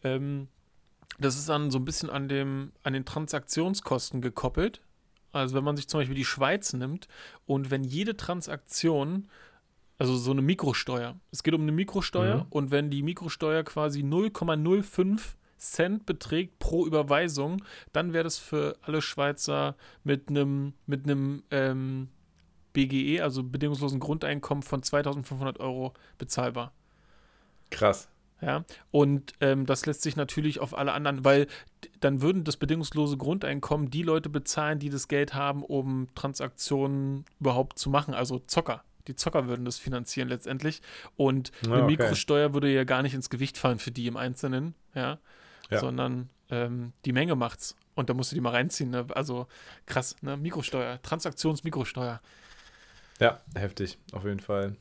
Ähm, das ist dann so ein bisschen an, dem, an den Transaktionskosten gekoppelt. Also wenn man sich zum Beispiel die Schweiz nimmt und wenn jede Transaktion, also so eine Mikrosteuer, es geht um eine Mikrosteuer mhm. und wenn die Mikrosteuer quasi 0,05 Cent beträgt pro Überweisung, dann wäre das für alle Schweizer mit einem mit einem ähm, BGE, also bedingungslosen Grundeinkommen von 2500 Euro bezahlbar. Krass. Ja, und ähm, das lässt sich natürlich auf alle anderen, weil dann würden das bedingungslose Grundeinkommen die Leute bezahlen, die das Geld haben, um Transaktionen überhaupt zu machen, also Zocker. Die Zocker würden das finanzieren letztendlich. Und eine okay. Mikrosteuer würde ja gar nicht ins Gewicht fallen für die im Einzelnen, ja, ja. sondern ähm, die Menge macht's. Und da musst du die mal reinziehen. Ne? Also krass, ne? Mikrosteuer, Transaktionsmikrosteuer. Ja, heftig, auf jeden Fall.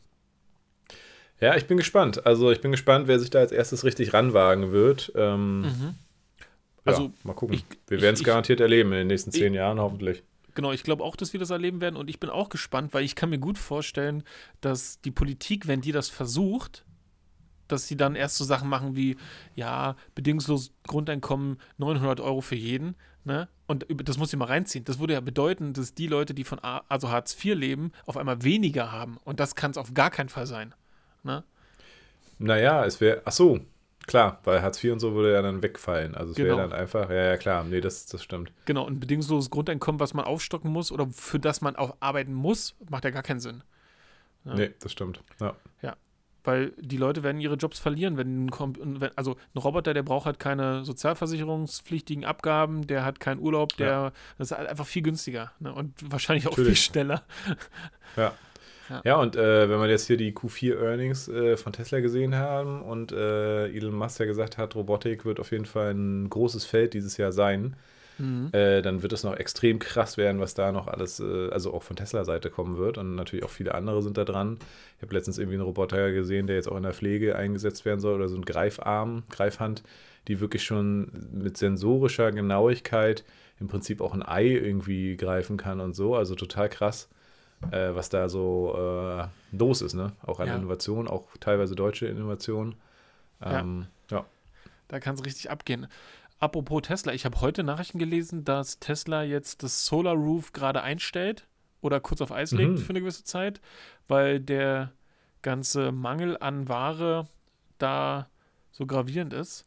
Ja, ich bin gespannt. Also ich bin gespannt, wer sich da als erstes richtig ranwagen wird. Ähm, mhm. Also ja, mal gucken. Ich, wir werden es garantiert erleben in den nächsten zehn ich, Jahren, hoffentlich. Genau, ich glaube auch, dass wir das erleben werden und ich bin auch gespannt, weil ich kann mir gut vorstellen, dass die Politik, wenn die das versucht, dass sie dann erst so Sachen machen wie, ja, bedingungslos Grundeinkommen 900 Euro für jeden, ne? Und das muss ich mal reinziehen. Das würde ja bedeuten, dass die Leute, die von A, also Hartz IV leben, auf einmal weniger haben. Und das kann es auf gar keinen Fall sein. Ne? Naja, es wäre, ach so, klar, weil Hartz IV und so würde ja dann wegfallen. Also es genau. wäre dann einfach, ja, ja, klar, nee, das, das stimmt. Genau, ein bedingungsloses Grundeinkommen, was man aufstocken muss oder für das man auch arbeiten muss, macht ja gar keinen Sinn. Ja. Nee, das stimmt, ja. Ja, weil die Leute werden ihre Jobs verlieren, wenn, wenn, also ein Roboter, der braucht halt keine sozialversicherungspflichtigen Abgaben, der hat keinen Urlaub, der, ja. das ist halt einfach viel günstiger ne? und wahrscheinlich auch Natürlich. viel schneller. Ja. Ja, ja und äh, wenn wir jetzt hier die Q4-Earnings äh, von Tesla gesehen haben und äh, Elon Musk ja gesagt hat, Robotik wird auf jeden Fall ein großes Feld dieses Jahr sein, mhm. Äh, dann wird es noch extrem krass werden, was da noch alles, äh, also auch von Tesla-Seite kommen wird. Und natürlich auch viele andere sind da dran. Ich habe letztens irgendwie einen Roboter gesehen, der jetzt auch in der Pflege eingesetzt werden soll oder so ein Greifarm, Greifhand, die wirklich schon mit sensorischer Genauigkeit im Prinzip auch ein Ei irgendwie greifen kann und so. Also total krass äh, was da so äh, los ist, ne? Auch an ja. Innovation, auch teilweise deutsche Innovation. Ähm, ja. ja. Da kann es richtig abgehen. Apropos Tesla, ich habe heute Nachrichten gelesen, dass Tesla jetzt das Solar Roof gerade einstellt oder kurz auf Eis legt mhm. für eine gewisse Zeit, weil der ganze Mangel an Ware da so gravierend ist.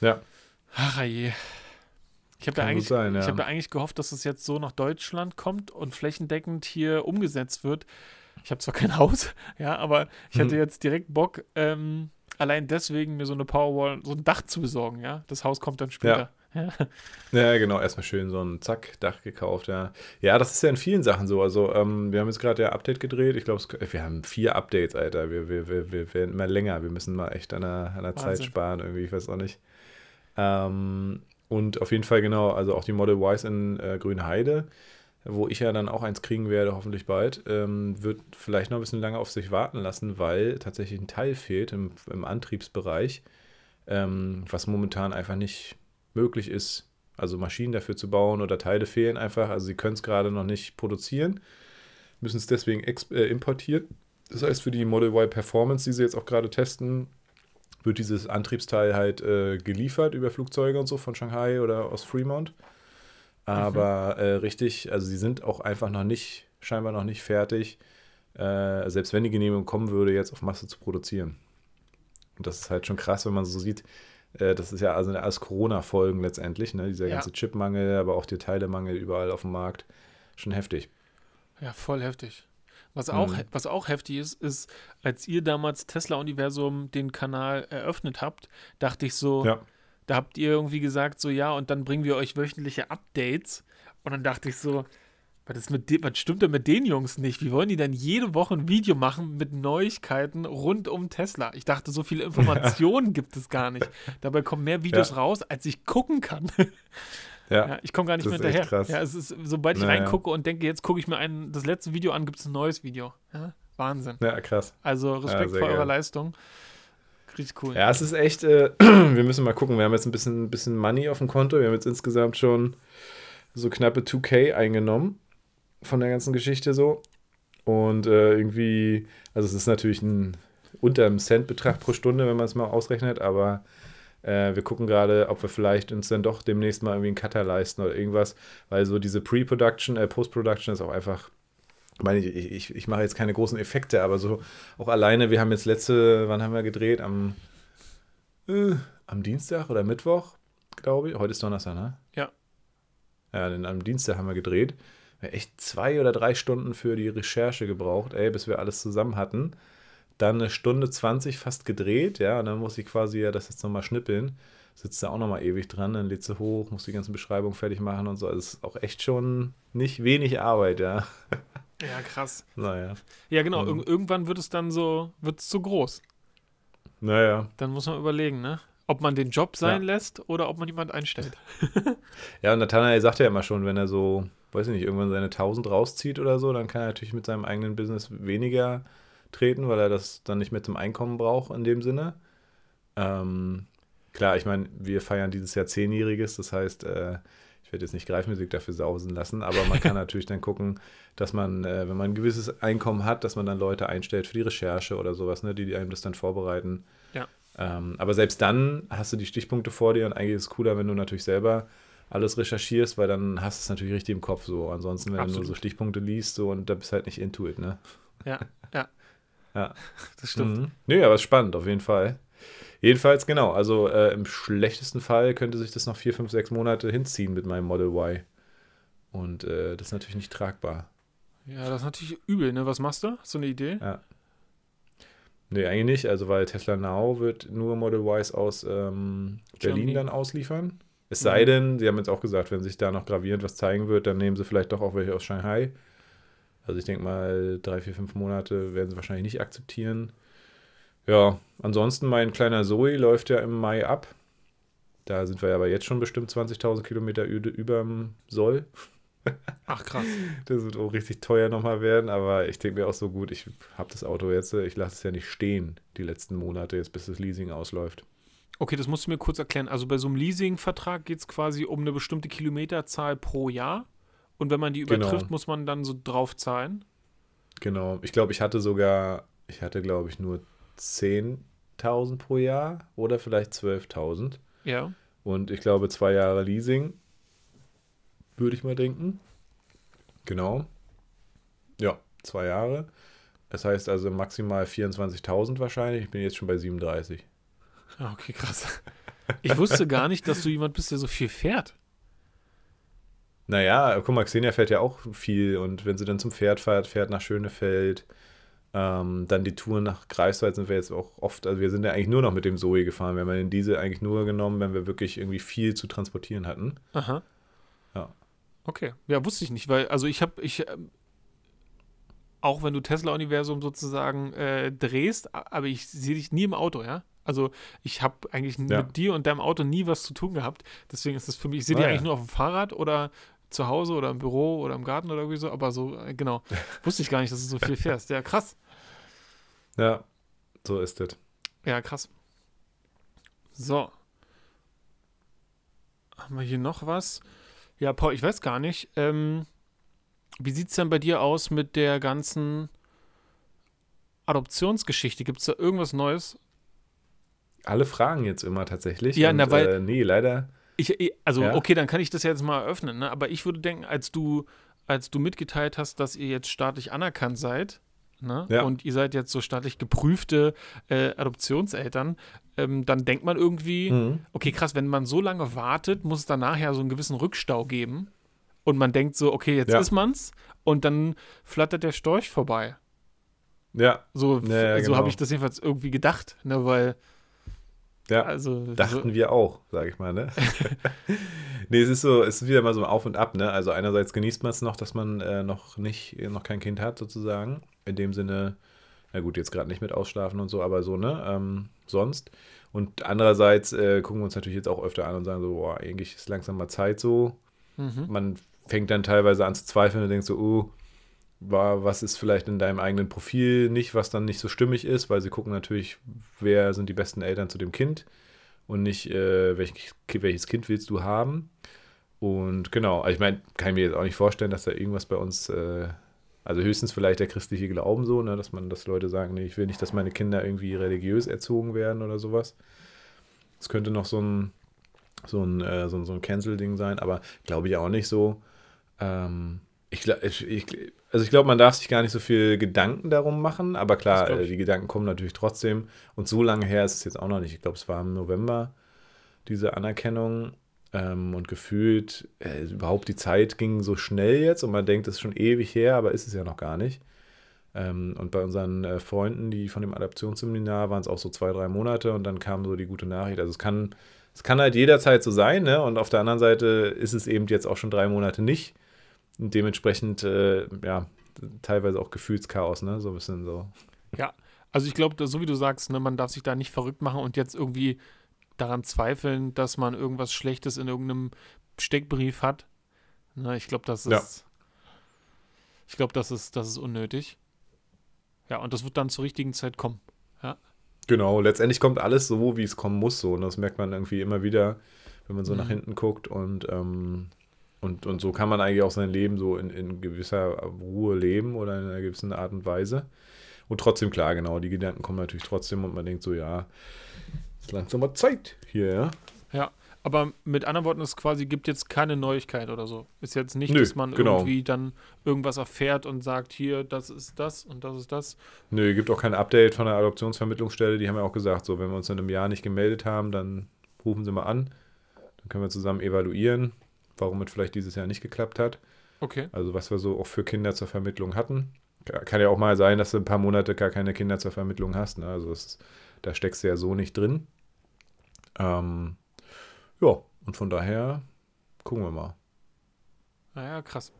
Ja. Ach je. Ich habe ja, eigentlich, ja. hab ja eigentlich gehofft, dass es jetzt so nach Deutschland kommt und flächendeckend hier umgesetzt wird. Ich habe zwar kein *laughs* Haus, ja, aber ich hatte hm. jetzt direkt Bock, ähm, allein deswegen mir so eine Powerwall, so ein Dach zu besorgen, ja. Das Haus kommt dann später. Ja, ja. ja genau, erstmal schön so ein Zack-Dach gekauft, ja. Ja, das ist ja in vielen Sachen so. Also, ähm, wir haben jetzt gerade ja Update gedreht. Ich glaube, wir haben vier Updates, Alter. Wir, wir, wir, wir werden immer länger. Wir müssen mal echt an der, an der Zeit sparen, irgendwie, ich weiß auch nicht. Ähm, und auf jeden Fall genau, also auch die Model Ys in äh, Grünheide, wo ich ja dann auch eins kriegen werde, hoffentlich bald, ähm, wird vielleicht noch ein bisschen lange auf sich warten lassen, weil tatsächlich ein Teil fehlt im, im Antriebsbereich, ähm, was momentan einfach nicht möglich ist. Also Maschinen dafür zu bauen oder Teile fehlen einfach. Also sie können es gerade noch nicht produzieren, müssen es deswegen äh, importieren. Das heißt, für die Model Y Performance, die sie jetzt auch gerade testen, wird dieses Antriebsteil halt äh, geliefert über Flugzeuge und so von Shanghai oder aus Fremont. Aber mhm. äh, richtig, also sie sind auch einfach noch nicht, scheinbar noch nicht fertig, äh, selbst wenn die Genehmigung kommen würde, jetzt auf Masse zu produzieren. Und das ist halt schon krass, wenn man so sieht, äh, das ist ja also alles Corona-Folgen letztendlich, ne? dieser ja. ganze Chipmangel, aber auch der Teilemangel überall auf dem Markt. Schon heftig. Ja, voll heftig. Was auch, mhm. was auch heftig ist, ist, als ihr damals Tesla-Universum den Kanal eröffnet habt, dachte ich so, ja. Da habt ihr irgendwie gesagt, so ja, und dann bringen wir euch wöchentliche Updates. Und dann dachte ich so, was, ist mit was stimmt denn mit den Jungs nicht? Wie wollen die denn jede Woche ein Video machen mit Neuigkeiten rund um Tesla? Ich dachte, so viele *laughs* Informationen gibt es gar nicht. Dabei kommen mehr Videos ja. raus, als ich gucken kann. *laughs* Ja, ja ich komme gar nicht mehr hinterher. Krass. Ja, es ist, sobald ich naja. reingucke und denke, jetzt gucke ich mir ein, das letzte Video an, gibt es ein neues Video. Ja, Wahnsinn. Ja, krass. Also Respekt ja, vor eurer Leistung. Richtig cool. Ja, es ist echt, äh, *clears throat* wir müssen mal gucken. Wir haben jetzt ein bisschen, bisschen Money auf dem Konto. Wir haben jetzt insgesamt schon so knappe 2K eingenommen von der ganzen Geschichte so. Und äh, irgendwie, also es ist natürlich ein unter einem Centbetrag pro Stunde, wenn man es mal ausrechnet, aber äh, wir gucken gerade, ob wir vielleicht uns dann doch demnächst mal irgendwie einen Cutter leisten oder irgendwas, weil so diese Pre-Production, äh, Post-Production ist auch einfach, meine, ich, ich, ich mache jetzt keine großen Effekte, aber so auch alleine, wir haben jetzt letzte, wann haben wir gedreht? Am, äh, am Dienstag oder Mittwoch, glaube ich. Heute ist Donnerstag, ne? Ja. Ja, denn am Dienstag haben wir gedreht echt zwei oder drei Stunden für die Recherche gebraucht, ey, bis wir alles zusammen hatten. Dann eine Stunde 20 fast gedreht, ja, und dann muss ich quasi ja das jetzt nochmal schnippeln. Sitzt da auch nochmal ewig dran, dann lädt sie hoch, muss die ganzen Beschreibungen fertig machen und so. Also ist auch echt schon nicht wenig Arbeit, ja. *laughs* Ja, krass. Naja. Ja, genau. Ir irgendwann wird es dann so, wird es zu groß. Naja. Dann muss man überlegen, ne? Ob man den Job sein ja. lässt oder ob man jemand einstellt. *laughs* *laughs* ja, und Nathanael sagt ja immer schon, wenn er so weiß ich nicht, irgendwann seine 1000 rauszieht oder so, dann kann er natürlich mit seinem eigenen Business weniger treten, weil er das dann nicht mehr zum Einkommen braucht in dem Sinne. Ähm, klar, ich meine, wir feiern dieses Jahr Zehnjähriges, das heißt, äh, ich werde jetzt nicht Greifmusik dafür sausen lassen, aber man kann *laughs* natürlich dann gucken, dass man, äh, wenn man ein gewisses Einkommen hat, dass man dann Leute einstellt für die Recherche oder sowas, ne, die, die einem das dann vorbereiten. Ja. Ähm, aber selbst dann hast du die Stichpunkte vor dir und eigentlich ist es cooler, wenn du natürlich selber alles recherchierst, weil dann hast du es natürlich richtig im Kopf so. Ansonsten, wenn Absolut. du nur so Stichpunkte liest so und da bist halt nicht into it, ne? Ja, ja. ja. *laughs* Das stimmt. Mhm. Nö, aber es ist spannend, auf jeden Fall. Jedenfalls, genau, also äh, im schlechtesten Fall könnte sich das noch vier, fünf, sechs Monate hinziehen mit meinem Model Y. Und äh, das ist natürlich nicht tragbar. Ja, das ist natürlich übel, ne? Was machst du? Hast du eine Idee? Ja. Nee, eigentlich nicht, also weil Tesla Now wird nur Model Ys aus ähm, Berlin dann ausliefern. Es sei mhm. denn, sie haben jetzt auch gesagt, wenn sich da noch gravierend was zeigen wird, dann nehmen sie vielleicht doch auch welche aus Shanghai. Also ich denke mal, drei, vier, fünf Monate werden sie wahrscheinlich nicht akzeptieren. Ja, ansonsten mein kleiner Zoe läuft ja im Mai ab. Da sind wir aber jetzt schon bestimmt 20.000 Kilometer über dem Soll. *laughs* Ach krass. Das wird auch richtig teuer nochmal werden, aber ich denke mir auch so gut, ich habe das Auto jetzt, ich lasse es ja nicht stehen die letzten Monate, jetzt bis das Leasing ausläuft. Okay, das musst du mir kurz erklären. Also bei so einem Leasingvertrag geht es quasi um eine bestimmte Kilometerzahl pro Jahr. Und wenn man die genau. übertrifft, genau. muss man dann so drauf zahlen. Genau. Ich glaube, ich hatte sogar, ich hatte, glaube ich, nur 10.000 pro Jahr oder vielleicht 12.000. Ja. Und ich glaube, zwei Jahre Leasing, würde ich mal denken. Genau. Ja, zwei Jahre. Das heißt also maximal 24.000 wahrscheinlich. Ich bin jetzt schon bei 37. Ah, okay, krass. Ich wusste gar nicht, dass du jemand bist, der so viel fährt. Naja, guck mal, Xenia fährt ja auch viel und wenn sie dann zum Pferd fährt, fährt nach Schönefeld, ähm, dann die Tour nach Greifswald sind wir jetzt auch oft, also wir sind ja eigentlich nur noch mit dem Zoe gefahren. Wir haben den Diesel eigentlich nur genommen, wenn wir wirklich irgendwie viel zu transportieren hatten. Aha. Ja. Okay. Ja, wusste ich nicht, weil, also ich habe, ich, ähm, auch wenn du Tesla-Universum sozusagen äh, drehst, aber ich sehe dich nie im Auto, ja? Also ich habe eigentlich ja. mit dir und deinem Auto nie was zu tun gehabt. Deswegen ist es für mich, ich sehe ah, dich ja. eigentlich nur auf dem Fahrrad oder zu Hause oder im Büro oder im Garten oder irgendwie so, aber so, äh, genau. *laughs* Wusste ich gar nicht, dass du so viel fährst. Ja, krass. Ja, so ist es. Ja, krass. So. Haben wir hier noch was? Ja, Paul, ich weiß gar nicht. Ähm, wie sieht es denn bei dir aus mit der ganzen Adoptionsgeschichte? Gibt es da irgendwas Neues? alle fragen jetzt immer tatsächlich. Ja, und, na, weil. Äh, nee, leider. Ich, also, ja? okay, dann kann ich das ja jetzt mal eröffnen, ne? aber ich würde denken, als du, als du mitgeteilt hast, dass ihr jetzt staatlich anerkannt seid, Ne? Ja. Und ihr seid jetzt so staatlich geprüfte äh, Adoptionseltern, ähm, dann denkt man irgendwie, mhm. okay, krass, wenn man so lange wartet, muss es dann nachher so einen gewissen Rückstau geben. Und man denkt so, okay, jetzt ja. ist man's. Und dann flattert der Storch vorbei. Ja. So, ja, so genau. habe ich das jedenfalls irgendwie gedacht, ne, weil. Ja, also, dachten so. wir auch, sage ich mal, ne? *laughs* nee, es ist so, es ist wieder mal so ein Auf und Ab, ne? Also einerseits genießt man es noch, dass man äh, noch nicht, noch kein Kind hat, sozusagen in dem Sinne, na gut, jetzt gerade nicht mit Ausschlafen und so, aber so, ne? Ähm, sonst. Und andererseits äh, gucken wir uns natürlich jetzt auch öfter an und sagen so, boah, eigentlich ist langsam mal Zeit so. Mhm. Man fängt dann teilweise an zu zweifeln und denkt so, oh, war, was ist vielleicht in deinem eigenen Profil nicht, was dann nicht so stimmig ist, weil sie gucken natürlich, wer sind die besten Eltern zu dem Kind und nicht, äh, welch, welches Kind willst du haben. Und genau, also ich meine, kann ich mir jetzt auch nicht vorstellen, dass da irgendwas bei uns äh, also höchstens vielleicht der christliche Glauben so, ne, dass man, dass Leute sagen, nee, ich will nicht, dass meine Kinder irgendwie religiös erzogen werden oder sowas. Das könnte noch so ein, so ein, äh, so ein, so ein Cancel-Ding sein, aber glaube ich auch nicht so. Ähm, ich, ich, also ich glaube, man darf sich gar nicht so viel Gedanken darum machen, aber klar, äh, die Gedanken kommen natürlich trotzdem. Und so lange her ist es jetzt auch noch nicht. Ich glaube, es war im November diese Anerkennung. Ähm, und gefühlt, äh, überhaupt die Zeit ging so schnell jetzt und man denkt, es ist schon ewig her, aber ist es ja noch gar nicht. Ähm, und bei unseren äh, Freunden, die von dem Adaptionsseminar, waren es auch so zwei, drei Monate und dann kam so die gute Nachricht. Also es kann, es kann halt jederzeit so sein, ne? Und auf der anderen Seite ist es eben jetzt auch schon drei Monate nicht. Und dementsprechend, äh, ja, teilweise auch Gefühlschaos, ne? So ein bisschen so. Ja, also ich glaube, so wie du sagst, ne, man darf sich da nicht verrückt machen und jetzt irgendwie daran zweifeln, dass man irgendwas Schlechtes in irgendeinem Steckbrief hat. Na, ich glaube, das ist. Ja. Ich glaube, das ist, das ist unnötig. Ja, und das wird dann zur richtigen Zeit kommen. Ja. Genau, letztendlich kommt alles so, wie es kommen muss. So. Und das merkt man irgendwie immer wieder, wenn man so mhm. nach hinten guckt. Und, ähm, und, und so kann man eigentlich auch sein Leben so in, in gewisser Ruhe leben oder in einer gewissen Art und Weise. Und trotzdem, klar, genau, die Gedanken kommen natürlich trotzdem und man denkt so, ja, ist langsam mal Zeit hier, ja. Ja, aber mit anderen Worten, es quasi gibt jetzt keine Neuigkeit oder so. Ist jetzt nicht, Nö, dass man genau. irgendwie dann irgendwas erfährt und sagt, hier, das ist das und das ist das. Nö, gibt auch kein Update von der Adoptionsvermittlungsstelle. Die haben ja auch gesagt, so, wenn wir uns in einem Jahr nicht gemeldet haben, dann rufen sie mal an. Dann können wir zusammen evaluieren, warum es vielleicht dieses Jahr nicht geklappt hat. Okay. Also, was wir so auch für Kinder zur Vermittlung hatten. Kann ja auch mal sein, dass du ein paar Monate gar keine Kinder zur Vermittlung hast. Ne? Also, ist, da steckst du ja so nicht drin. Ähm, ja, und von daher gucken wir mal. Naja, krass.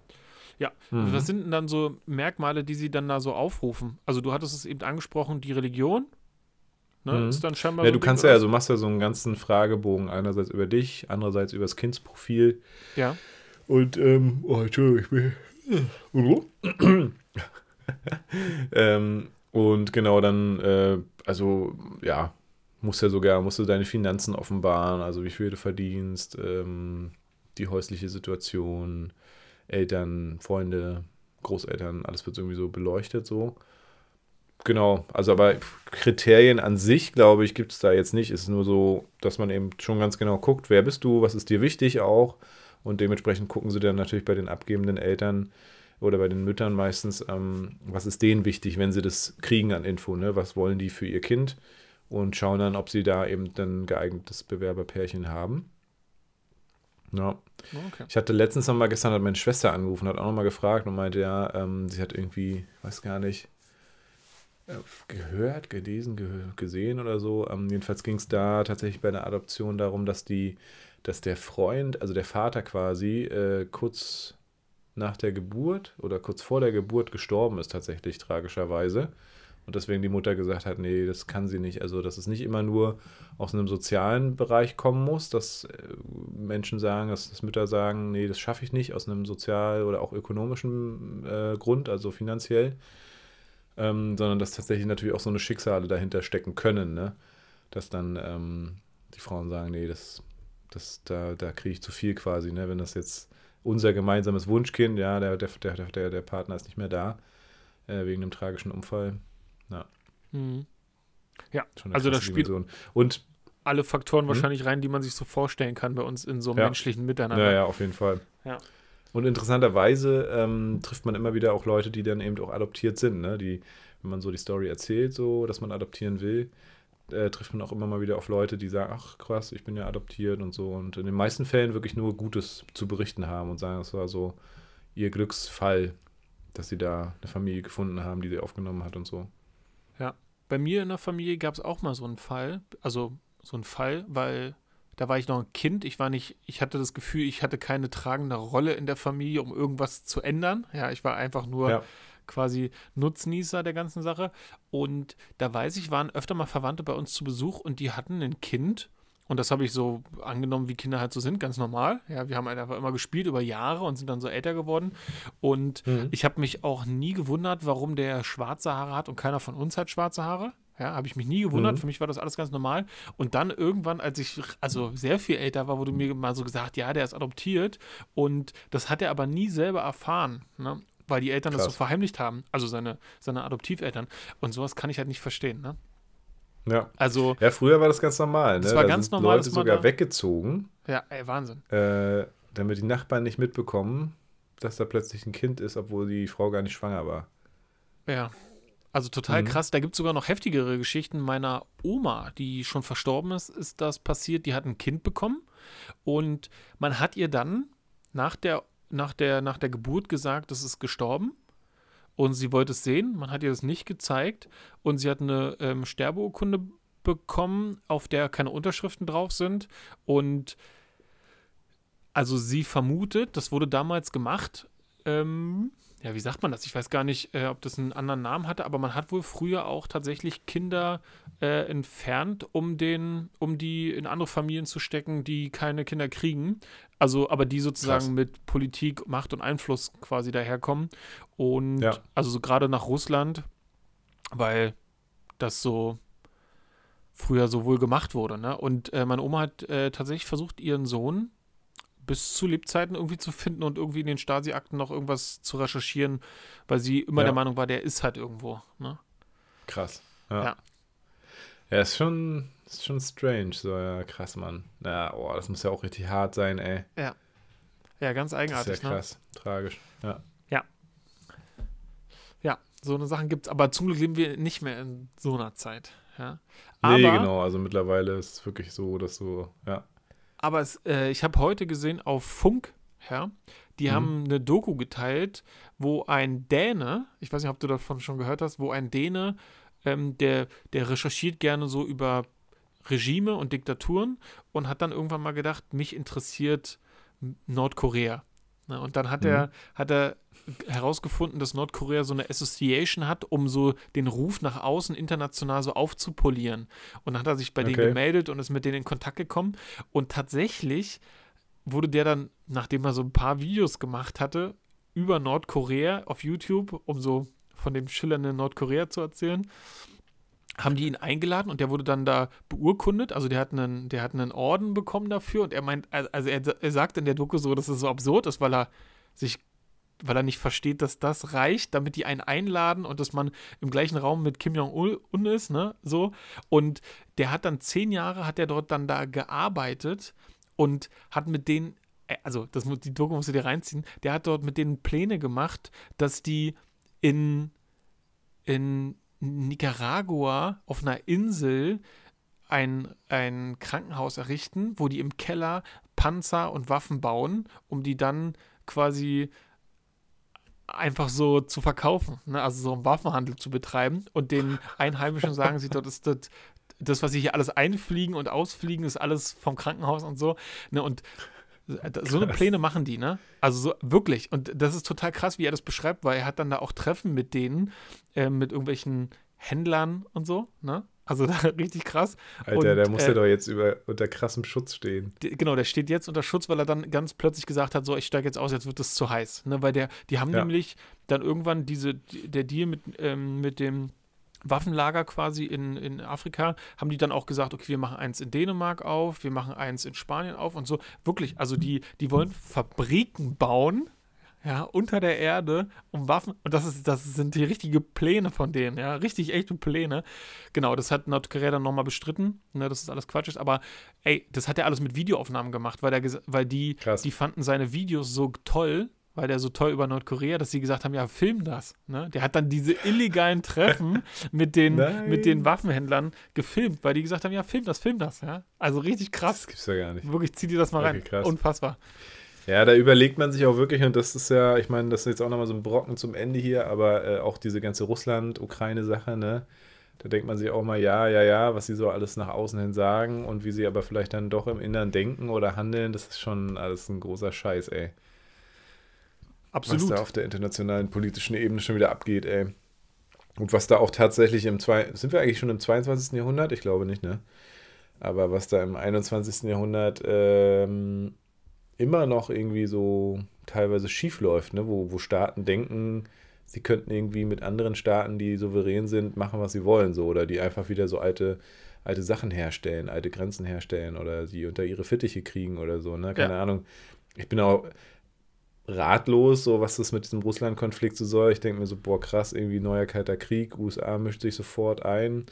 Ja, mhm. was sind denn dann so Merkmale, die sie dann da so aufrufen? Also du hattest es eben angesprochen, die Religion. Ne? Mhm. Ist dann scheinbar ja, so du kannst ja, also machst ja so einen ganzen Fragebogen, einerseits über dich, andererseits über das Kindsprofil. Ja. Und, ähm, oh, Entschuldigung, ich bin. *clears throat* ähm, und genau dann, äh, also, ja, musst ja sogar, musst du deine Finanzen offenbaren, also wie viel du verdienst, ähm, die häusliche Situation, Eltern, Freunde, Großeltern, alles wird irgendwie so beleuchtet so. Genau, also aber Kriterien an sich, glaube ich, gibt es da jetzt nicht. Es ist nur so, dass man eben schon ganz genau guckt, wer bist du, was ist dir wichtig auch. Und dementsprechend gucken sie dann natürlich bei den abgebenden Eltern oder bei den Müttern meistens, ähm, was ist denen wichtig, wenn sie das kriegen an Info, ne? Was wollen die für ihr Kind? Und schauen dann, ob sie da eben ein geeignetes Bewerberpärchen haben. Ja. Okay. Ich hatte letztens noch mal, gestern hat meine Schwester angerufen, hat auch noch mal gefragt und meinte, ja, ähm, sie hat irgendwie, weiß gar nicht, äh, gehört, gelesen, ge gesehen oder so. Ähm, jedenfalls ging es da tatsächlich bei der Adoption darum, dass die, dass der Freund, also der Vater quasi, äh, kurz nach der Geburt oder kurz vor der Geburt gestorben ist, tatsächlich tragischerweise. Und deswegen die Mutter gesagt hat, nee, das kann sie nicht. Also, dass es nicht immer nur aus einem sozialen Bereich kommen muss, dass äh, Menschen sagen, dass, dass Mütter sagen, nee, das schaffe ich nicht, aus einem sozial- oder auch ökonomischen äh, Grund, also finanziell, ähm, sondern dass tatsächlich natürlich auch so eine Schicksale dahinter stecken können, ne? Dass dann ähm, die Frauen sagen, nee, das, das, da, da kriege ich zu viel quasi, ne? Wenn das jetzt unser gemeinsames Wunschkind, ja, der, der, der, der Partner ist nicht mehr da, äh, wegen einem tragischen Unfall, ja. Mhm. Ja, also das spielt. Und alle Faktoren hm? wahrscheinlich rein, die man sich so vorstellen kann bei uns in so einem ja. menschlichen Miteinander. Ja, ja, auf jeden Fall. Ja. Und interessanterweise ähm, trifft man immer wieder auch Leute, die dann eben auch adoptiert sind, ne? Die, wenn man so die Story erzählt, so, dass man adoptieren will, äh, trifft man auch immer mal wieder auf Leute, die sagen, ach krass, ich bin ja adoptiert und so. Und in den meisten Fällen wirklich nur Gutes zu berichten haben und sagen, es war so ihr Glücksfall, dass sie da eine Familie gefunden haben, die sie aufgenommen hat und so. Ja, bei mir in der Familie gab es auch mal so einen Fall, also so einen Fall, weil da war ich noch ein Kind. Ich war nicht, ich hatte das Gefühl, ich hatte keine tragende Rolle in der Familie, um irgendwas zu ändern. Ja, ich war einfach nur ja. quasi Nutznießer der ganzen Sache. Und da weiß ich, waren öfter mal Verwandte bei uns zu Besuch und die hatten ein Kind. Und das habe ich so angenommen, wie Kinder halt so sind, ganz normal. Ja, wir haben halt einfach immer gespielt über Jahre und sind dann so älter geworden. Und mhm. ich habe mich auch nie gewundert, warum der schwarze Haare hat und keiner von uns hat schwarze Haare. Ja, habe ich mich nie gewundert. Mhm. Für mich war das alles ganz normal. Und dann irgendwann, als ich also sehr viel älter war, wurde mir mal so gesagt, ja, der ist adoptiert. Und das hat er aber nie selber erfahren, ne? weil die Eltern Krass. das so verheimlicht haben. Also seine, seine Adoptiveltern. Und sowas kann ich halt nicht verstehen. Ne? Ja. Also, ja, früher war das ganz normal. Ne? Das war da ganz normal. Leute sogar weggezogen. Ja, ey, Wahnsinn. Äh, damit die Nachbarn nicht mitbekommen, dass da plötzlich ein Kind ist, obwohl die Frau gar nicht schwanger war. Ja. Also total mhm. krass. Da gibt es sogar noch heftigere Geschichten. Meiner Oma, die schon verstorben ist, ist das passiert. Die hat ein Kind bekommen und man hat ihr dann nach der, nach der, nach der Geburt gesagt, das ist gestorben. Und sie wollte es sehen. Man hat ihr das nicht gezeigt. Und sie hat eine ähm, Sterbeurkunde bekommen, auf der keine Unterschriften drauf sind. Und also sie vermutet, das wurde damals gemacht, ähm, ja, wie sagt man das? Ich weiß gar nicht, äh, ob das einen anderen Namen hatte, aber man hat wohl früher auch tatsächlich Kinder äh, entfernt, um den, um die in andere Familien zu stecken, die keine Kinder kriegen. Also, aber die sozusagen Krass. mit Politik, Macht und Einfluss quasi daherkommen. Und ja. also so gerade nach Russland, weil das so früher so wohl gemacht wurde. Ne? Und äh, meine Oma hat äh, tatsächlich versucht, ihren Sohn bis zu Lebzeiten irgendwie zu finden und irgendwie in den Stasi-Akten noch irgendwas zu recherchieren, weil sie immer ja. der Meinung war, der ist halt irgendwo. Ne? Krass. Ja. ja. Ja, ist schon, ist schon strange. So, ja, krass, Mann. Ja, oh, das muss ja auch richtig hart sein, ey. Ja. Ja, ganz eigenartig. Das ist ja ne? krass. Ne? Tragisch. Ja. Ja. Ja, so eine Sachen gibt es. Aber zum Glück leben wir nicht mehr in so einer Zeit. Ja. Aber, nee, genau. Also mittlerweile ist es wirklich so, dass du, ja. Aber es, äh, ich habe heute gesehen auf Funk, ja, die mhm. haben eine Doku geteilt, wo ein Däne, ich weiß nicht, ob du davon schon gehört hast, wo ein Däne, ähm, der, der recherchiert gerne so über Regime und Diktaturen und hat dann irgendwann mal gedacht, mich interessiert Nordkorea. Ne, und dann hat mhm. er, hat er herausgefunden, dass Nordkorea so eine Association hat, um so den Ruf nach außen international so aufzupolieren. Und dann hat er sich bei okay. denen gemeldet und ist mit denen in Kontakt gekommen. Und tatsächlich wurde der dann, nachdem er so ein paar Videos gemacht hatte, über Nordkorea auf YouTube, um so von dem schillernden Nordkorea zu erzählen, haben die ihn eingeladen und der wurde dann da beurkundet. Also der hat einen, der hat einen Orden bekommen dafür und er meint, also er, er sagt in der Doku so, dass es so absurd ist, weil er sich weil er nicht versteht, dass das reicht, damit die einen einladen und dass man im gleichen Raum mit Kim Jong-un ist, ne, so. Und der hat dann zehn Jahre, hat er dort dann da gearbeitet und hat mit denen, äh, also das, die Doku musst du dir reinziehen, der hat dort mit denen Pläne gemacht, dass die in, in Nicaragua auf einer Insel ein, ein Krankenhaus errichten, wo die im Keller Panzer und Waffen bauen, um die dann quasi einfach so zu verkaufen, ne? also so einen Waffenhandel zu betreiben und den *laughs* Einheimischen sagen sie, dort ist das, das, was sie hier alles einfliegen und ausfliegen, ist alles vom Krankenhaus und so. Ne? Und so eine Pläne machen die, ne? Also so wirklich. Und das ist total krass, wie er das beschreibt, weil er hat dann da auch Treffen mit denen, äh, mit irgendwelchen Händlern und so, ne? Also *laughs* richtig krass. Alter, und, der muss äh, ja doch jetzt über, unter krassem Schutz stehen. Genau, der steht jetzt unter Schutz, weil er dann ganz plötzlich gesagt hat, so, ich steige jetzt aus, jetzt wird es zu heiß. Ne? Weil der, die haben ja. nämlich dann irgendwann diese, der Deal mit, ähm, mit dem Waffenlager quasi in, in Afrika, haben die dann auch gesagt, okay, wir machen eins in Dänemark auf, wir machen eins in Spanien auf und so. Wirklich, also die, die wollen Fabriken bauen, ja, unter der Erde, um Waffen, und das ist, das sind die richtigen Pläne von denen, ja, richtig echte Pläne. Genau, das hat Nordkorea dann nochmal bestritten, ne, dass das alles Quatsch ist, aber ey, das hat er alles mit Videoaufnahmen gemacht, weil, der, weil die, die fanden seine Videos so toll, weil der so toll über Nordkorea, dass sie gesagt haben, ja, film das. Ne? Der hat dann diese illegalen Treffen *laughs* mit den, mit den Waffenhändlern gefilmt, weil die gesagt haben, ja, film das, film das. Ja? Also richtig krass. Das gibt's ja gar nicht. Wirklich, zieh dir das mal okay, rein. Krass. Unfassbar. Ja, da überlegt man sich auch wirklich, und das ist ja, ich meine, das ist jetzt auch nochmal so ein Brocken zum Ende hier, aber äh, auch diese ganze Russland-Ukraine-Sache, ne? Da denkt man sich auch mal, ja, ja, ja, was sie so alles nach außen hin sagen und wie sie aber vielleicht dann doch im Inneren denken oder handeln, das ist schon alles ein großer Scheiß, ey. Absolut. Was da auf der internationalen politischen Ebene schon wieder abgeht, ey. Und was da auch tatsächlich im zwei sind wir eigentlich schon im 22. Jahrhundert? Ich glaube nicht, ne? Aber was da im 21. Jahrhundert ähm, immer noch irgendwie so teilweise schief läuft, ne? wo, wo Staaten denken, sie könnten irgendwie mit anderen Staaten, die souverän sind, machen, was sie wollen, so, oder die einfach wieder so alte, alte Sachen herstellen, alte Grenzen herstellen oder sie unter ihre Fittiche kriegen oder so, ne? Keine ja. Ahnung. Ich bin auch, ratlos, so was das mit diesem Russland-Konflikt so soll. Ich denke mir so, boah, krass, irgendwie neuer kalter Krieg, USA mischt sich sofort ein,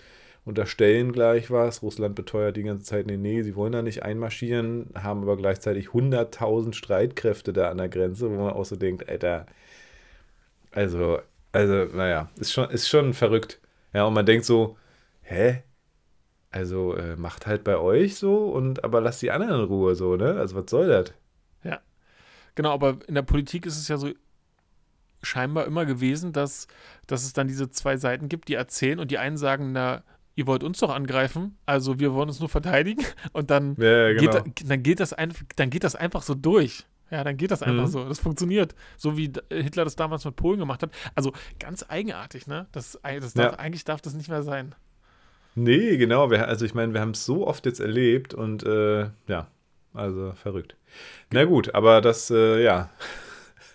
unterstellen gleich was. Russland beteuert die ganze Zeit, nee, nee, sie wollen da nicht einmarschieren, haben aber gleichzeitig 100.000 Streitkräfte da an der Grenze, wo man auch so denkt, Alter, also, also, naja, ist schon, ist schon verrückt. Ja, und man denkt so, hä? Also, äh, macht halt bei euch so und aber lasst die anderen in Ruhe so, ne? Also, was soll das? Genau, aber in der Politik ist es ja so scheinbar immer gewesen, dass, dass es dann diese zwei Seiten gibt, die erzählen und die einen sagen, na, ihr wollt uns doch angreifen, also wir wollen uns nur verteidigen *laughs* und dann, ja, genau. geht, dann, geht, das ein, dann geht das einfach so durch. Ja, dann geht das einfach mhm. so. Das funktioniert. So wie Hitler das damals mit Polen gemacht hat. Also ganz eigenartig, ne? Das, das darf, ja. Eigentlich darf das nicht mehr sein. Nee, genau. Wir, also ich meine, wir haben es so oft jetzt erlebt und äh, ja, also verrückt. Na gut, aber das, äh, ja.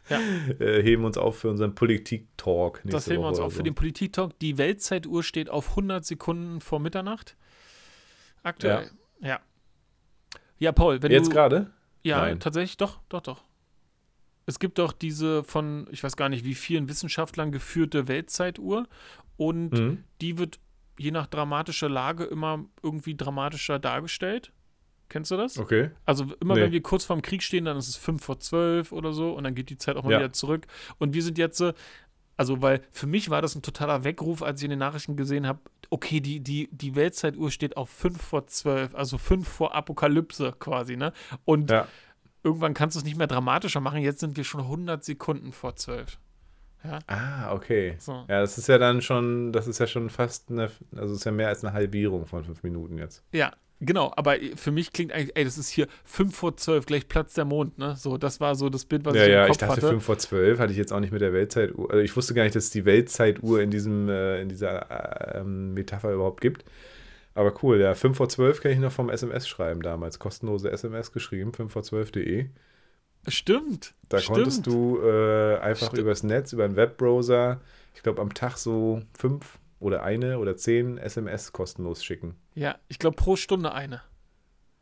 Ja. *laughs* äh, heben uns auf für unseren Politik-Talk. Das heben wir uns auf so. für den Politik-Talk. Die Weltzeituhr steht auf 100 Sekunden vor Mitternacht. Aktuell. Ja. Ja, ja Paul, wenn Jetzt gerade? Ja, Nein. tatsächlich, doch, doch, doch. Es gibt doch diese von, ich weiß gar nicht, wie vielen Wissenschaftlern geführte Weltzeituhr und mhm. die wird je nach dramatischer Lage immer irgendwie dramatischer dargestellt. Kennst du das? Okay. Also immer nee. wenn wir kurz vorm Krieg stehen, dann ist es 5 vor 12 oder so und dann geht die Zeit auch mal ja. wieder zurück. Und wir sind jetzt, also weil für mich war das ein totaler Weckruf, als ich in den Nachrichten gesehen habe, okay, die, die, die Weltzeituhr steht auf 5 vor 12, also 5 vor Apokalypse quasi, ne? Und ja. irgendwann kannst du es nicht mehr dramatischer machen, jetzt sind wir schon 100 Sekunden vor 12. Ja. Ah, okay. So. Ja, das ist ja dann schon, das ist ja schon fast eine, also ist ja mehr als eine Halbierung von fünf Minuten jetzt. Ja, Genau, aber für mich klingt eigentlich, ey, das ist hier 5 vor 12, gleich Platz der Mond, ne? So, das war so das Bild, was ja, ich im ja, Kopf hatte. Ja, ich dachte 5 vor 12, hatte ich jetzt auch nicht mit der Weltzeituhr. Also ich wusste gar nicht, dass es die Weltzeituhr in diesem, äh, in dieser äh, Metapher überhaupt gibt. Aber cool, ja, 5 vor 12 kann ich noch vom SMS schreiben damals. Kostenlose SMS geschrieben, 5 vor 12.de. Stimmt. Da stimmt. konntest du äh, einfach stimmt. übers Netz, über einen Webbrowser, ich glaube am Tag so fünf oder eine oder zehn SMS kostenlos schicken. Ja, ich glaube pro Stunde eine.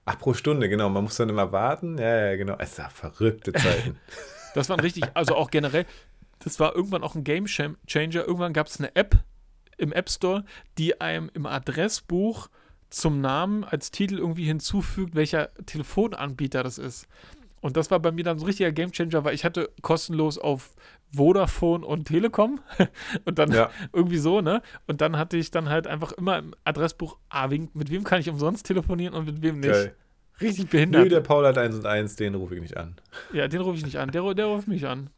Ach, pro Stunde, genau. Man muss dann immer warten. Ja, ja, genau. Es ist ja verrückte Zeiten. *laughs* das waren richtig, also auch generell, das war irgendwann auch ein Game Changer. Irgendwann gab es eine App im App Store, die einem im Adressbuch zum Namen als Titel irgendwie hinzufügt, welcher Telefonanbieter das ist. Und das war bei mir dann so ein richtiger Gamechanger, weil ich hatte kostenlos auf Vodafone und Telekom *laughs* und dann ja. irgendwie so, ne? Und dann hatte ich dann halt einfach immer im Adressbuch, ah, mit wem kann ich umsonst telefonieren und mit wem nicht. Geil. Richtig behindert. Nö, der Paul hat 1 und 1, den rufe ich nicht an. Ja, den rufe ich nicht an. Der, der ruft mich an.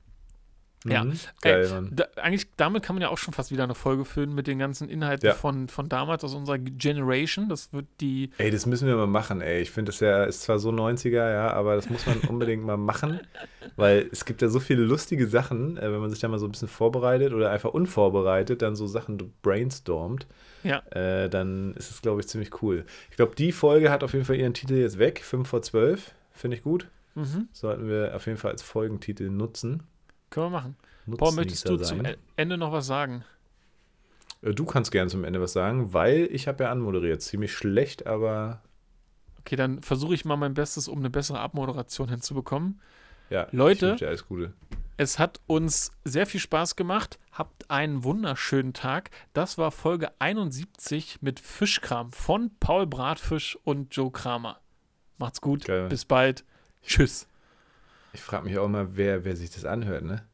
Ja, mhm. geil, Ey, da, eigentlich damit kann man ja auch schon fast wieder eine Folge füllen mit den ganzen Inhalten ja. von, von damals aus unserer Generation. Das wird die. Ey, das müssen wir mal machen, ey. Ich finde das ja, ist zwar so 90er, ja, aber das muss man unbedingt mal machen, *laughs* weil es gibt ja so viele lustige Sachen, äh, wenn man sich da mal so ein bisschen vorbereitet oder einfach unvorbereitet dann so Sachen brainstormt. Ja. Äh, dann ist es, glaube ich, ziemlich cool. Ich glaube, die Folge hat auf jeden Fall ihren Titel jetzt weg, 5 vor 12. Finde ich gut. Mhm. Sollten wir auf jeden Fall als Folgentitel nutzen. Können wir machen. Nutzen Paul, möchtest du sein. zum Ende noch was sagen? Äh, du kannst gerne zum Ende was sagen, weil ich habe ja anmoderiert. Ziemlich schlecht, aber. Okay, dann versuche ich mal mein Bestes, um eine bessere Abmoderation hinzubekommen. Ja, Leute, alles Gute. Es hat uns sehr viel Spaß gemacht. Habt einen wunderschönen Tag. Das war Folge 71 mit Fischkram von Paul Bratfisch und Joe Kramer. Macht's gut. Geil. Bis bald. Tschüss. Ich frage mich auch immer, wer, wer sich das anhört, ne?